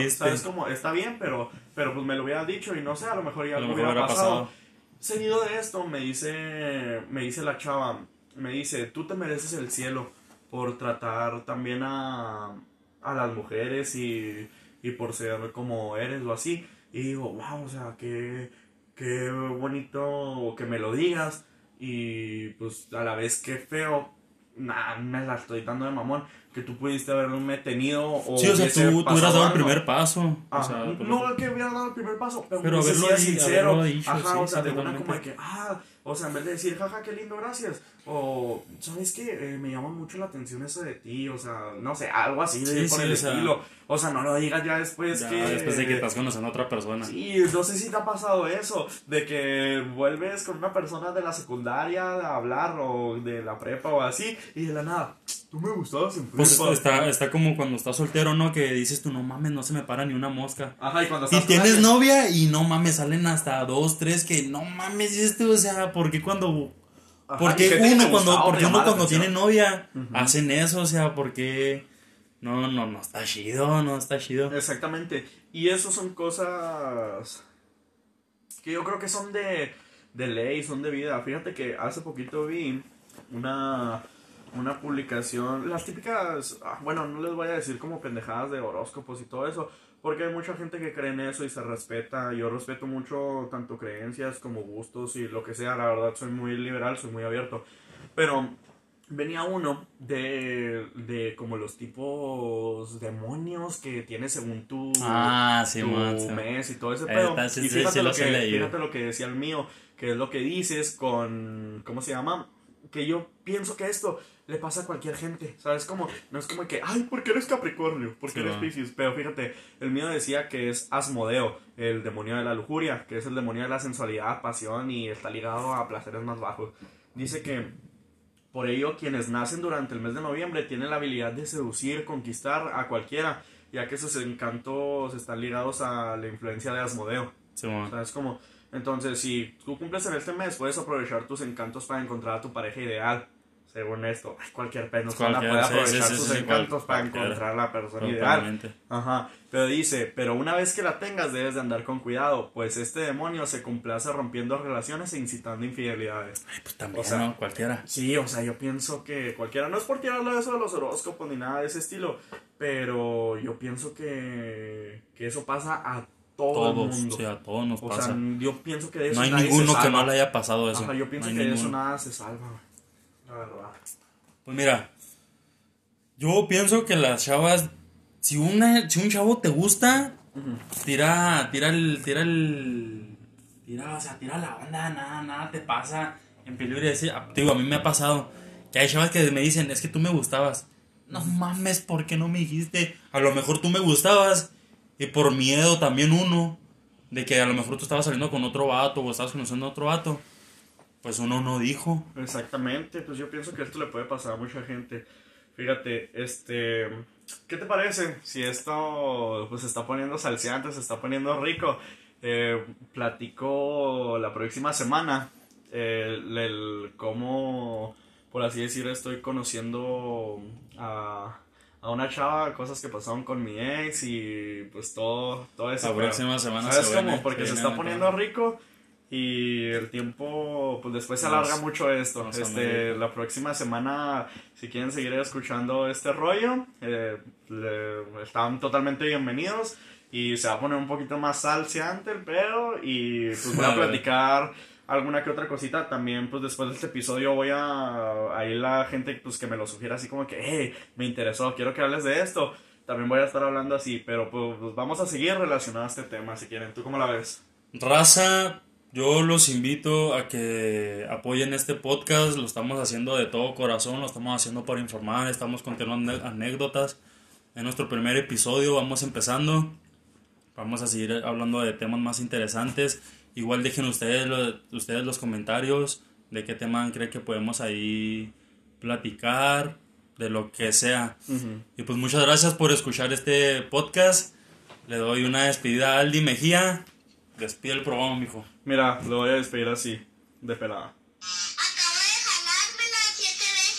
cómo? Está bien, pero, pero pues me lo hubiera dicho y no sé, a lo mejor ya lo hubiera hubiera pasado. pasado. Seguido de esto, me dice, me dice la chava, me dice, tú te mereces el cielo por tratar también a, a las mujeres y, y por ser como eres o así. Y digo, wow, o sea, qué, qué bonito que me lo digas. Y pues a la vez qué feo, nah, me la estoy dando de mamón, que tú pudiste haberme tenido o Sí, o sea, tú, tú hubieras dado el primer paso. O Ajá. sea, pues, no que hubiera dado el primer paso, pero, Pero haberlo sido sincero. haberlo dicho, Ajá, sí, o sea, de una como de que, ah, o sea, en vez de decir, jaja, qué lindo, gracias. O, ¿sabes qué? Eh, me llama mucho la atención eso de ti, o sea, no sé, algo así de Sí, por sí, el o sea, estilo. O sea, no lo digas ya después ya que. después de que estás conociendo a otra persona. Sí, no sé si te ha pasado eso, de que vuelves con una persona de la secundaria a hablar o de la prepa o así, y de la nada, tú me gustabas en prepa. Pues está, está como cuando estás soltero, ¿no? Que dices tú, no mames, no se me para ni una mosca. Ajá, y cuando estás con tienes novia y no mames, salen hasta dos, tres que no mames, dices tú, o sea, ¿por qué cuando... Ajá, y Porque uno cuando, porque uno cuando tiene novia hacen eso, o sea, porque... No, no, no está chido, no está chido. Exactamente. Y eso son cosas que yo creo que son de, de ley, son de vida. Fíjate que hace poquito vi una, una publicación, las típicas, ah, bueno, no les voy a decir como pendejadas de horóscopos y todo eso, porque hay mucha gente que cree en eso y se respeta. Yo respeto mucho tanto creencias como gustos y lo que sea. La verdad, soy muy liberal, soy muy abierto. Pero venía uno de, de como los tipos demonios que tienes según tu, Ah, sí, tu man, sí. mes y todo ese Eh, pedo. sí, y fíjate, sí lo que, fíjate lo que decía el mío, que es lo que dices con, ¿cómo se llama? Que yo pienso que esto le pasa a cualquier gente, ¿sabes? Como, no es como que, ay, ¿por qué eres Capricornio? ¿Por qué Sí, eres va. Piscis? Pero fíjate, el mío decía que es Asmodeo, el demonio de la lujuria, que es el demonio de la sensualidad, pasión y está ligado a placeres más bajos. Dice que por ello, quienes nacen durante el mes de noviembre tienen la habilidad de seducir, conquistar a cualquiera, ya que sus encantos están ligados a la influencia de Asmodeo. Sí. O sea, es como, entonces, si tú cumples en este mes, puedes aprovechar tus encantos para encontrar a tu pareja ideal. Según esto, cualquier persona Cualquier- puede aprovechar sí, sí, sus sí, encantos para encontrar la persona ideal. Ajá, pero dice, pero una vez que la tengas debes de andar con cuidado, pues este demonio se complace rompiendo relaciones e incitando infidelidades. Ay, pues también, O sea, ¿no? Cualquiera. Sí, o sea, yo pienso que cualquiera, no es por tirarle eso de los horóscopos ni nada de ese estilo, pero yo pienso que, que eso pasa a todo el Todos, mundo. o sea, a todos nos o pasa. sea, yo pienso que de eso no hay nadie se ninguno que salva. no le haya pasado eso. Ajá, yo pienso No que de eso ninguno. nada se salva, güey. La verdad. Pues mira, yo pienso que las chavas, si una, si un chavo te gusta, tira, tira el, tira el, tira, o sea, tira la onda, nada, nada te pasa. En peligro y decir, ah, digo, a mí me ha pasado que hay chavas que me dicen, es que tú me gustabas. No mames, ¿por qué no me dijiste? A lo mejor tú me gustabas y por miedo también uno de que a lo mejor tú estabas saliendo con otro vato o estabas conociendo a otro vato. Pues uno no dijo. Exactamente, pues yo pienso que esto le puede pasar a mucha gente. Fíjate, este, ¿qué te parece si esto pues se está poniendo salseante, se está poniendo rico? Eh, platico la próxima semana eh, el, cómo, por así decir, estoy conociendo a, a una chava, cosas que pasaron con mi ex y pues todo, todo eso. La próxima semana ¿Sabes cómo? Porque se está poniendo rico y el tiempo, pues después se alarga mucho esto. Este, la próxima semana, si quieren seguir escuchando este rollo, eh, están totalmente bienvenidos y se va a poner un poquito más salseante el pedo y pues voy a platicar alguna que otra cosita. También pues después de este episodio voy a ahí la gente pues que me lo sugiera así como que hey me interesó quiero que hables de esto también voy a estar hablando así pero pues, pues vamos a seguir relacionado a este tema si quieren. Tú cómo la ves raza yo los invito a que apoyen este podcast lo estamos haciendo de todo corazón lo estamos haciendo para informar estamos contando anécdotas en nuestro primer episodio vamos empezando Vamos a seguir hablando de temas más interesantes. Igual dejen ustedes, los, ustedes los comentarios de qué tema creen que podemos ahí platicar, de lo que sea. Y pues muchas gracias por escuchar este podcast. Le doy una despedida a Aldi Mejía. Despide el programa, mijo. Mira, lo voy a despedir así, de pelada.